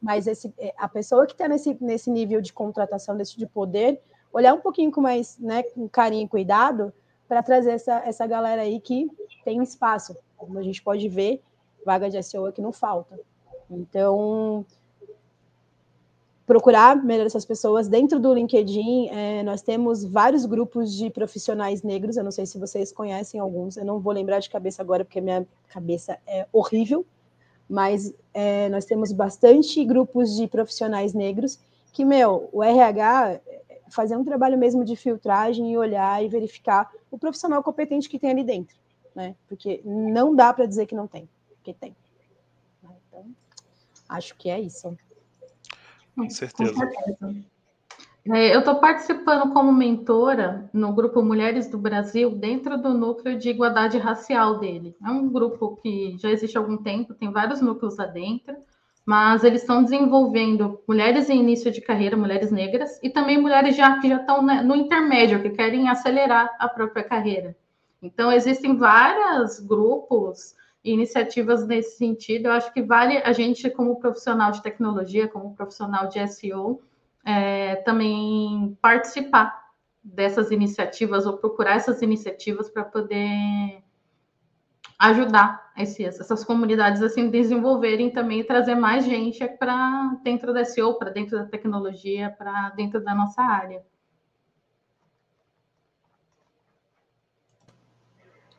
Mas esse, é, a pessoa que está nesse, nesse nível de contratação, desse de poder, olhar um pouquinho com mais né, com carinho e cuidado para trazer essa, essa galera aí que tem espaço. Como a gente pode ver, vaga de SEO é que não falta. Então, procurar melhor essas pessoas. Dentro do LinkedIn, é, nós temos vários grupos de profissionais negros. Eu não sei se vocês conhecem alguns, eu não vou lembrar de cabeça agora, porque minha cabeça é horrível. Mas é, nós temos bastante grupos de profissionais negros que, meu, o RH é, fazer um trabalho mesmo de filtragem e olhar e verificar o profissional competente que tem ali dentro, né? Porque não dá para dizer que não tem, porque tem. Então, acho que é isso. Com certeza. Com certeza. É, eu estou participando como mentora no grupo Mulheres do Brasil, dentro do núcleo de igualdade racial dele. É um grupo que já existe há algum tempo, tem vários núcleos lá dentro, mas eles estão desenvolvendo mulheres em início de carreira, mulheres negras, e também mulheres já, que já estão no intermédio, que querem acelerar a própria carreira. Então, existem vários grupos iniciativas nesse sentido. Eu acho que vale a gente, como profissional de tecnologia, como profissional de SEO, é, também participar dessas iniciativas ou procurar essas iniciativas para poder ajudar essas comunidades assim desenvolverem também e trazer mais gente para dentro da SEO, para dentro da tecnologia, para dentro da nossa área.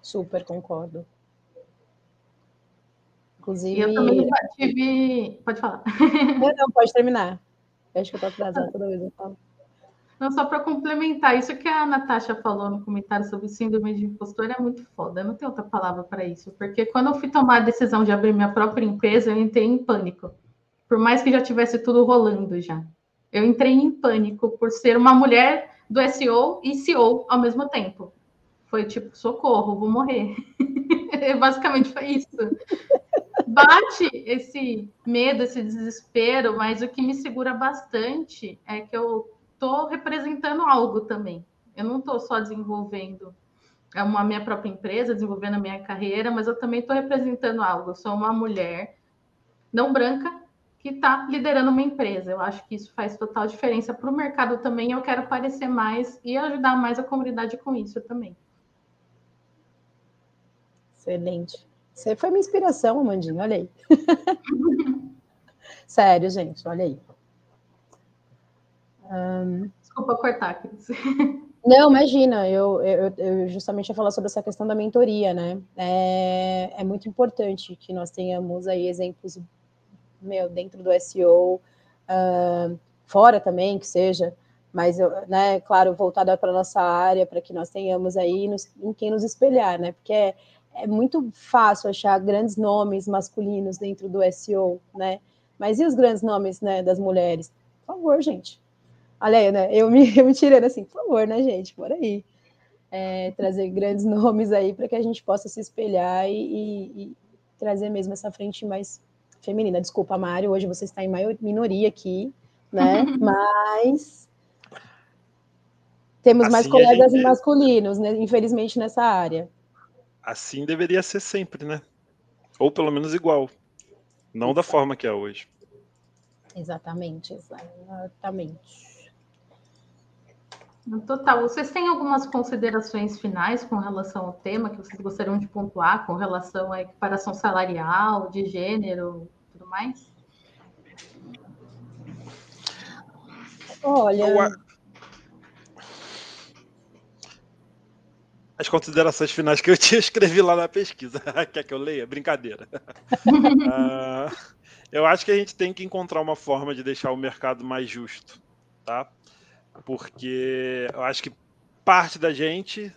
Super concordo. Inclusive. Eu também tive. Pode falar. Não, não, pode terminar. Eu acho que eu estou atrasada toda vez, eu falo. Não, só para complementar, isso que a Natasha falou no comentário sobre síndrome de impostor é muito foda. Não tenho outra palavra para isso, porque quando eu fui tomar a decisão de abrir minha própria empresa, eu entrei em pânico. Por mais que já tivesse tudo rolando já. Eu entrei em pânico por ser uma mulher do SEO e CEO ao mesmo tempo. Foi tipo, socorro, vou morrer. Basicamente foi isso bate esse medo, esse desespero, mas o que me segura bastante é que eu estou representando algo também. Eu não estou só desenvolvendo a minha própria empresa, desenvolvendo a minha carreira, mas eu também estou representando algo. Eu sou uma mulher não branca que está liderando uma empresa. Eu acho que isso faz total diferença para o mercado também. Eu quero aparecer mais e ajudar mais a comunidade com isso também. Excelente. Você foi minha inspiração, Amandinha, olha aí. Sério, gente, olha aí. Um... Desculpa cortar, Cris. Não, imagina, eu, eu, eu, justamente ia falar sobre essa questão da mentoria, né? É, é muito importante que nós tenhamos aí exemplos meu, dentro do SEO, uh, fora também, que seja, mas, né, claro, voltada para a nossa área, para que nós tenhamos aí nos, em quem nos espelhar, né? Porque é, é muito fácil achar grandes nomes masculinos dentro do SEO, né? Mas e os grandes nomes né, das mulheres? Por favor, gente. Olha né? Eu me, eu me tirando assim, por favor, né, gente? Por aí. É, trazer grandes nomes aí para que a gente possa se espelhar e, e, e, trazer mesmo essa frente mais feminina. Desculpa, Mário, hoje você está em maior, minoria aqui, né? Mas temos assim mais colegas gente... masculinos, né? Infelizmente, nessa área. Assim deveria ser sempre, né? Ou pelo menos igual. Não da forma que é hoje. Exatamente, exatamente. Total. Vocês têm algumas considerações finais com relação ao tema que vocês gostariam de pontuar com relação à equiparação salarial, de gênero, tudo mais? Olha, as considerações finais que eu tinha escrevi lá na pesquisa. Quer que eu leia? Brincadeira. uh, eu acho que a gente tem que encontrar uma forma de deixar o mercado mais justo, tá? porque eu acho que parte da gente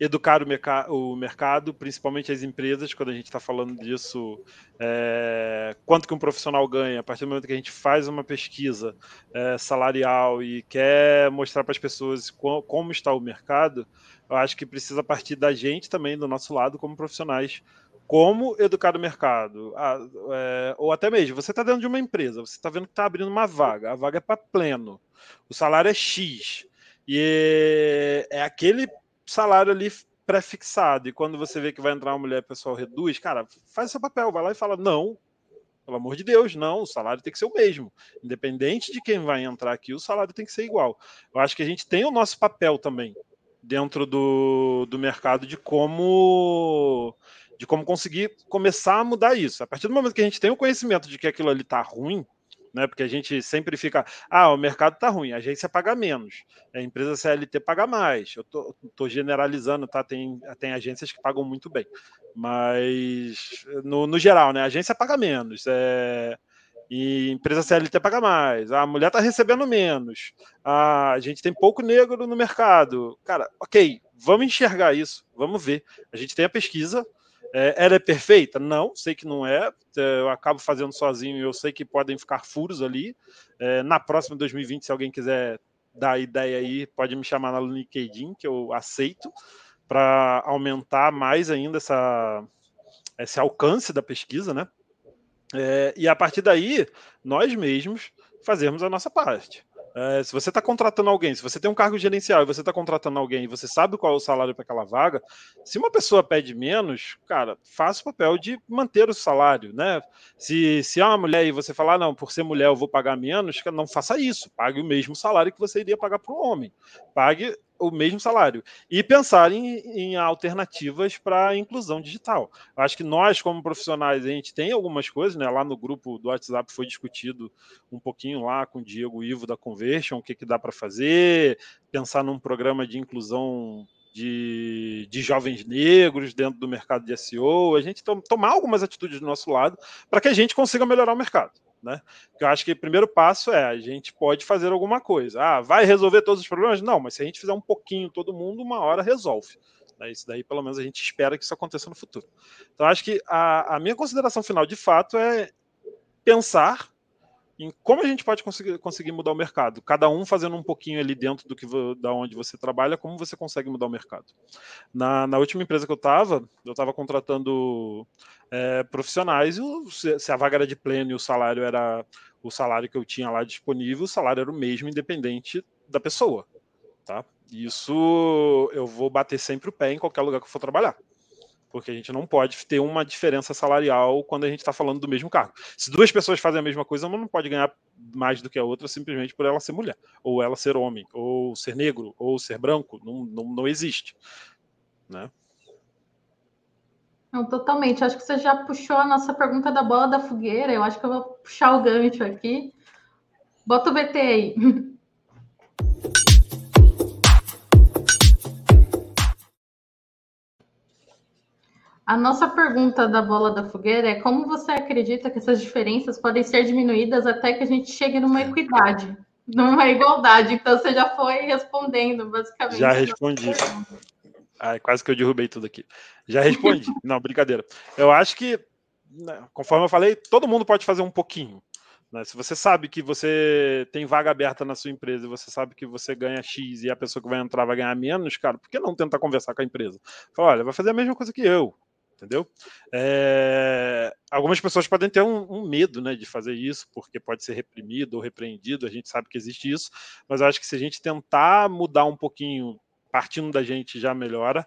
educar o, merc o mercado, principalmente as empresas, quando a gente está falando disso, é, quanto que um profissional ganha, a partir do momento que a gente faz uma pesquisa é, salarial e quer mostrar para as pessoas como, como está o mercado, eu acho que precisa partir da gente também, do nosso lado, como profissionais, como educar o mercado. É, ou até mesmo, você está dentro de uma empresa, você está vendo que está abrindo uma vaga, a vaga é para pleno o salário é X. E é, é aquele salário ali pré-fixado. E quando você vê que vai entrar uma mulher, o pessoal reduz, cara, faz seu papel, vai lá e fala: não, pelo amor de Deus, não, o salário tem que ser o mesmo. Independente de quem vai entrar aqui, o salário tem que ser igual. Eu acho que a gente tem o nosso papel também dentro do, do mercado de como de como conseguir começar a mudar isso. A partir do momento que a gente tem o conhecimento de que aquilo ali está ruim, né? Porque a gente sempre fica, ah, o mercado está ruim, a agência paga menos, a empresa CLT paga mais. Eu tô, tô generalizando, tá? Tem, tem agências que pagam muito bem, mas no, no geral, né? A agência paga menos, é, e empresa CLT paga mais, a mulher está recebendo menos, a gente tem pouco negro no mercado. Cara, ok, vamos enxergar isso, vamos ver. A gente tem a pesquisa, é, ela é perfeita? Não, sei que não é. é. Eu acabo fazendo sozinho e eu sei que podem ficar furos ali. É, na próxima 2020, se alguém quiser dar ideia aí, pode me chamar no LinkedIn, que eu aceito, para aumentar mais ainda essa, esse alcance da pesquisa, né? É, e a partir daí, nós mesmos fazemos a nossa parte. É, se você está contratando alguém, se você tem um cargo gerencial e você está contratando alguém e você sabe qual é o salário para aquela vaga, se uma pessoa pede menos, cara, faça o papel de manter o salário, né? Se, se é uma mulher e você falar, ah, não, por ser mulher eu vou pagar menos, não faça isso, pague o mesmo salário que você iria pagar para um homem. Pague o mesmo salário e pensar em, em alternativas para a inclusão digital. Acho que nós, como profissionais, a gente tem algumas coisas, né? Lá no grupo do WhatsApp foi discutido um pouquinho lá com o Diego Ivo da Conversion, o que, que dá para fazer, pensar num programa de inclusão de, de, jovens negros dentro do mercado de SEO, a gente tom, tomar algumas atitudes do nosso lado para que a gente consiga melhorar o mercado. Né? eu acho que o primeiro passo é a gente pode fazer alguma coisa. Ah, vai resolver todos os problemas? Não, mas se a gente fizer um pouquinho todo mundo, uma hora resolve. Né? Isso daí, pelo menos, a gente espera que isso aconteça no futuro. Então, acho que a, a minha consideração final, de fato, é pensar em como a gente pode conseguir, conseguir mudar o mercado. Cada um fazendo um pouquinho ali dentro do que da onde você trabalha, como você consegue mudar o mercado. Na, na última empresa que eu estava, eu estava contratando é, profissionais, e se a vaga era de pleno e o salário era o salário que eu tinha lá disponível, o salário era o mesmo, independente da pessoa. Tá? Isso eu vou bater sempre o pé em qualquer lugar que eu for trabalhar porque a gente não pode ter uma diferença salarial quando a gente está falando do mesmo cargo. Se duas pessoas fazem a mesma coisa, uma não pode ganhar mais do que a outra simplesmente por ela ser mulher, ou ela ser homem, ou ser negro, ou ser branco. Não, não, não existe. Né? Não, totalmente. Acho que você já puxou a nossa pergunta da bola da fogueira. Eu acho que eu vou puxar o gancho aqui. Bota o VT aí. A nossa pergunta da bola da fogueira é como você acredita que essas diferenças podem ser diminuídas até que a gente chegue numa equidade, numa igualdade? Então você já foi respondendo, basicamente. Já respondi. Ai, quase que eu derrubei tudo aqui. Já respondi. Não, brincadeira. Eu acho que, né, conforme eu falei, todo mundo pode fazer um pouquinho. Né? Se você sabe que você tem vaga aberta na sua empresa e você sabe que você ganha X e a pessoa que vai entrar vai ganhar menos, cara, por que não tentar conversar com a empresa? Fala, olha, vai fazer a mesma coisa que eu, entendeu? É... Algumas pessoas podem ter um, um, medo né, de fazer isso, porque pode ser reprimido ou repreendido, a gente sabe que existe isso, mas eu acho que se a gente tentar mudar um pouquinho, partindo da gente já melhora.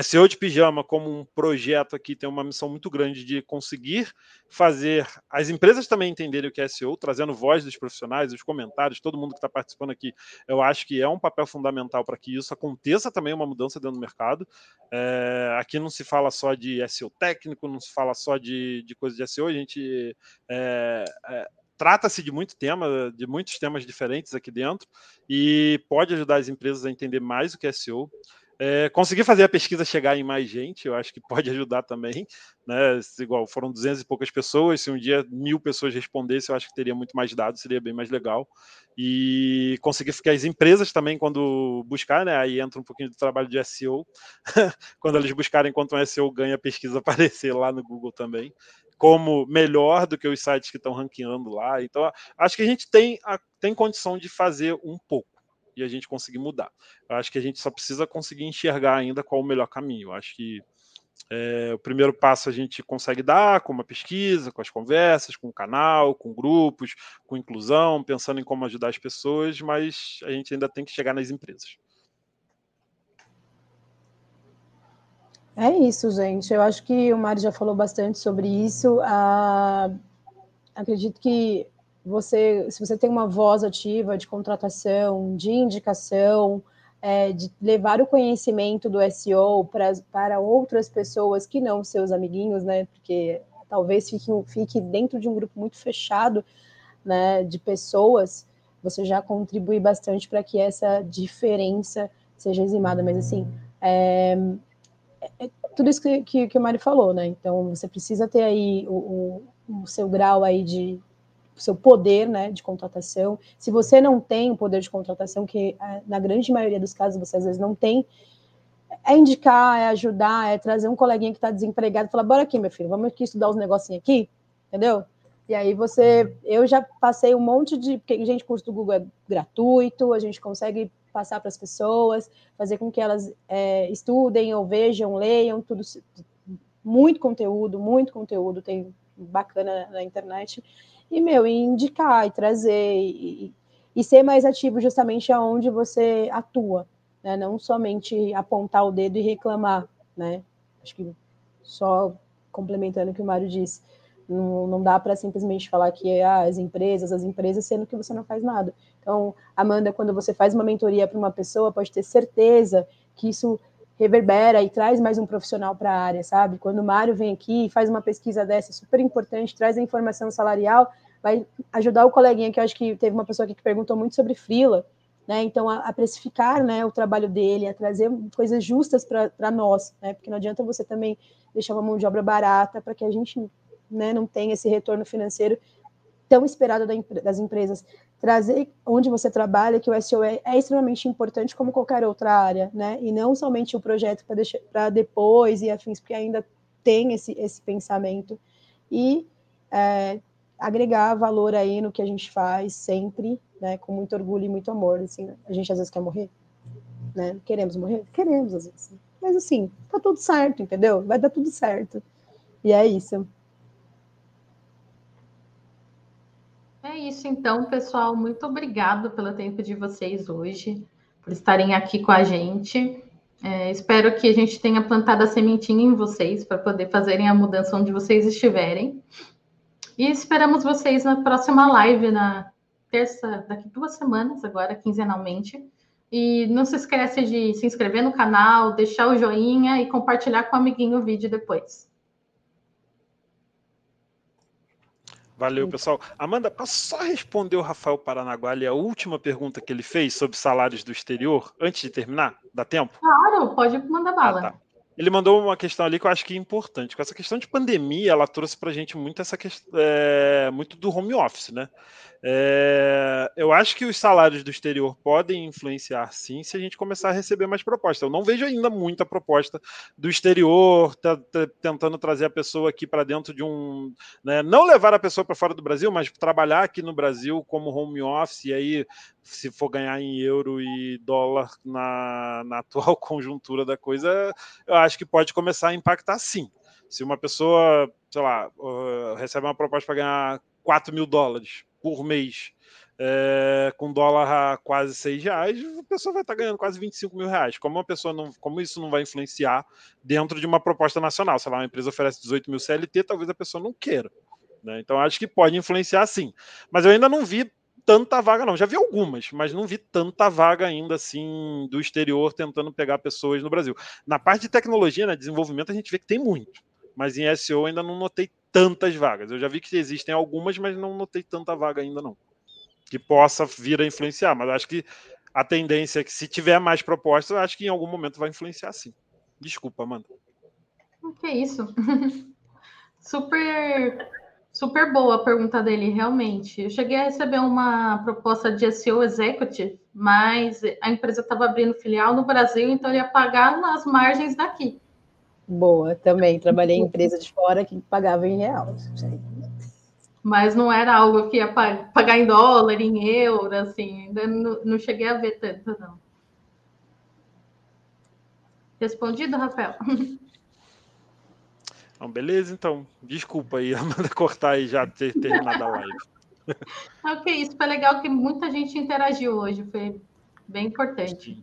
SEO de Pijama, como um projeto aqui, tem uma missão muito grande de conseguir fazer as empresas também entenderem o que é SEO, trazendo voz dos profissionais, os comentários, todo mundo que está participando aqui. Eu acho que é um papel fundamental para que isso aconteça também, uma mudança dentro do mercado. É, aqui não se fala só de SEO técnico, não se fala só de, de coisas de SEO, a gente. É, é, trata-se de muito tema, de muitos temas diferentes aqui dentro, e pode ajudar as empresas a entender mais o que é SEO. É, conseguir fazer a pesquisa chegar em mais gente, eu acho que pode ajudar também. Né? Igual foram 200 e poucas pessoas, se um dia mil pessoas respondessem, eu acho que teria muito mais dados, seria bem mais legal. E conseguir ficar as empresas também, quando buscar, né? aí entra um pouquinho do trabalho de SEO, quando eles buscarem quanto um SEO ganha, a pesquisa aparecer lá no Google também, como melhor do que os sites que estão ranqueando lá. Então, acho que a gente tem, a, tem condição de fazer um pouco e a gente conseguir mudar. Eu acho que a gente só precisa conseguir enxergar ainda qual o melhor caminho. Eu acho que é, o primeiro passo a gente consegue dar com uma pesquisa, com as conversas, com o canal, com grupos, com inclusão, pensando em como ajudar as pessoas, mas a gente ainda tem que chegar nas empresas. É isso, gente. Eu acho que o Mário já falou bastante sobre isso. Ah, acredito que você, se você tem uma voz ativa de contratação, de indicação, é, de levar o conhecimento do SEO pra, para outras pessoas que não seus amiguinhos, né? Porque talvez fique, fique dentro de um grupo muito fechado, né? De pessoas, você já contribui bastante para que essa diferença seja eximada. Mas assim, é, é tudo isso que, que, que, o Mário falou, né? Então você precisa ter aí o, o, o seu grau aí de seu poder né, de contratação. Se você não tem o poder de contratação, que é, na grande maioria dos casos você às vezes não tem, é indicar, é ajudar, é trazer um coleguinha que está desempregado e falar, bora aqui, meu filho, vamos aqui estudar os negocinhos aqui, entendeu? E aí você, eu já passei um monte de, porque, gente, curso do Google é gratuito, a gente consegue passar para as pessoas, fazer com que elas é, estudem ou vejam, leiam, tudo, muito conteúdo, muito conteúdo, tem bacana na internet e, meu, e indicar e trazer e, e ser mais ativo justamente aonde você atua, né? Não somente apontar o dedo e reclamar, né? Acho que só complementando o que o Mário disse, não, não dá para simplesmente falar que é ah, as empresas, as empresas, sendo que você não faz nada. Então, Amanda, quando você faz uma mentoria para uma pessoa, pode ter certeza que isso reverbera e traz mais um profissional para a área, sabe? Quando o Mário vem aqui e faz uma pesquisa dessa, super importante, traz a informação salarial, vai ajudar o coleguinha, que eu acho que teve uma pessoa aqui que perguntou muito sobre frila, né? Então, a, a precificar né, o trabalho dele, a trazer coisas justas para nós, né? Porque não adianta você também deixar uma mão de obra barata para que a gente né, não tenha esse retorno financeiro tão esperado das empresas. Trazer onde você trabalha, que o SEO é, é extremamente importante como qualquer outra área, né? E não somente o projeto para depois e afins, porque ainda tem esse, esse pensamento. E é, agregar valor aí no que a gente faz sempre, né, com muito orgulho e muito amor, assim, a gente às vezes quer morrer, né, queremos morrer? Queremos às vezes, mas assim, tá tudo certo, entendeu? Vai dar tudo certo, e é isso. É isso então, pessoal, muito obrigado pelo tempo de vocês hoje, por estarem aqui com a gente, é, espero que a gente tenha plantado a sementinha em vocês para poder fazerem a mudança onde vocês estiverem. E esperamos vocês na próxima live, na terça, daqui duas semanas, agora, quinzenalmente. E não se esquece de se inscrever no canal, deixar o joinha e compartilhar com o amiguinho o vídeo depois. Valeu, pessoal. Amanda, posso só responder o Rafael Paranaguá a última pergunta que ele fez sobre salários do exterior, antes de terminar? Dá tempo? Claro, pode mandar bala. Ah, tá. Ele mandou uma questão ali que eu acho que é importante. Com essa questão de pandemia, ela trouxe para a gente muito essa questão, é, muito do home office, né? É, eu acho que os salários do exterior podem influenciar sim se a gente começar a receber mais propostas. Eu não vejo ainda muita proposta do exterior tentando trazer a pessoa aqui para dentro de um. Né, não levar a pessoa para fora do Brasil, mas trabalhar aqui no Brasil como home office, e aí, se for ganhar em euro e dólar na, na atual conjuntura da coisa, eu acho que pode começar a impactar sim. Se uma pessoa, sei lá, recebe uma proposta para ganhar 4 mil dólares por mês, é, com dólar a quase 6 reais, a pessoa vai estar ganhando quase 25 mil reais. Como uma pessoa não, como isso não vai influenciar dentro de uma proposta nacional? Sei lá, uma empresa oferece 18 mil CLT, talvez a pessoa não queira. Né? Então acho que pode influenciar sim. Mas eu ainda não vi tanta vaga, não. Já vi algumas, mas não vi tanta vaga ainda assim do exterior tentando pegar pessoas no Brasil. Na parte de tecnologia, né, desenvolvimento, a gente vê que tem muito. Mas em SEO ainda não notei tantas vagas. Eu já vi que existem algumas, mas não notei tanta vaga ainda não. Que possa vir a influenciar, mas acho que a tendência é que se tiver mais propostas, acho que em algum momento vai influenciar sim. Desculpa, Amanda. Que isso. super super boa a pergunta dele, realmente. Eu cheguei a receber uma proposta de SEO Executive, mas a empresa estava abrindo filial no Brasil, então ele ia pagar nas margens daqui. Boa, também. Trabalhei em empresa de fora que pagava em real. Mas não era algo que ia pagar em dólar, em euro, assim. Ainda não, não cheguei a ver tanto, não. Respondido, Rafael? Então, beleza, então. Desculpa aí, Amanda, cortar e já ter terminado a live. ok, isso foi legal que muita gente interagiu hoje. Foi bem importante.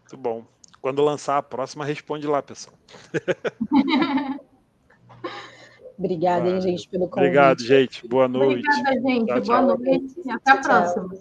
Muito bom. Quando lançar a próxima, responde lá, pessoal. Obrigada, hein, gente, pelo convite. Obrigado, gente. Boa noite. Obrigada, gente. Tchau, Boa tchau. noite. Até a próxima.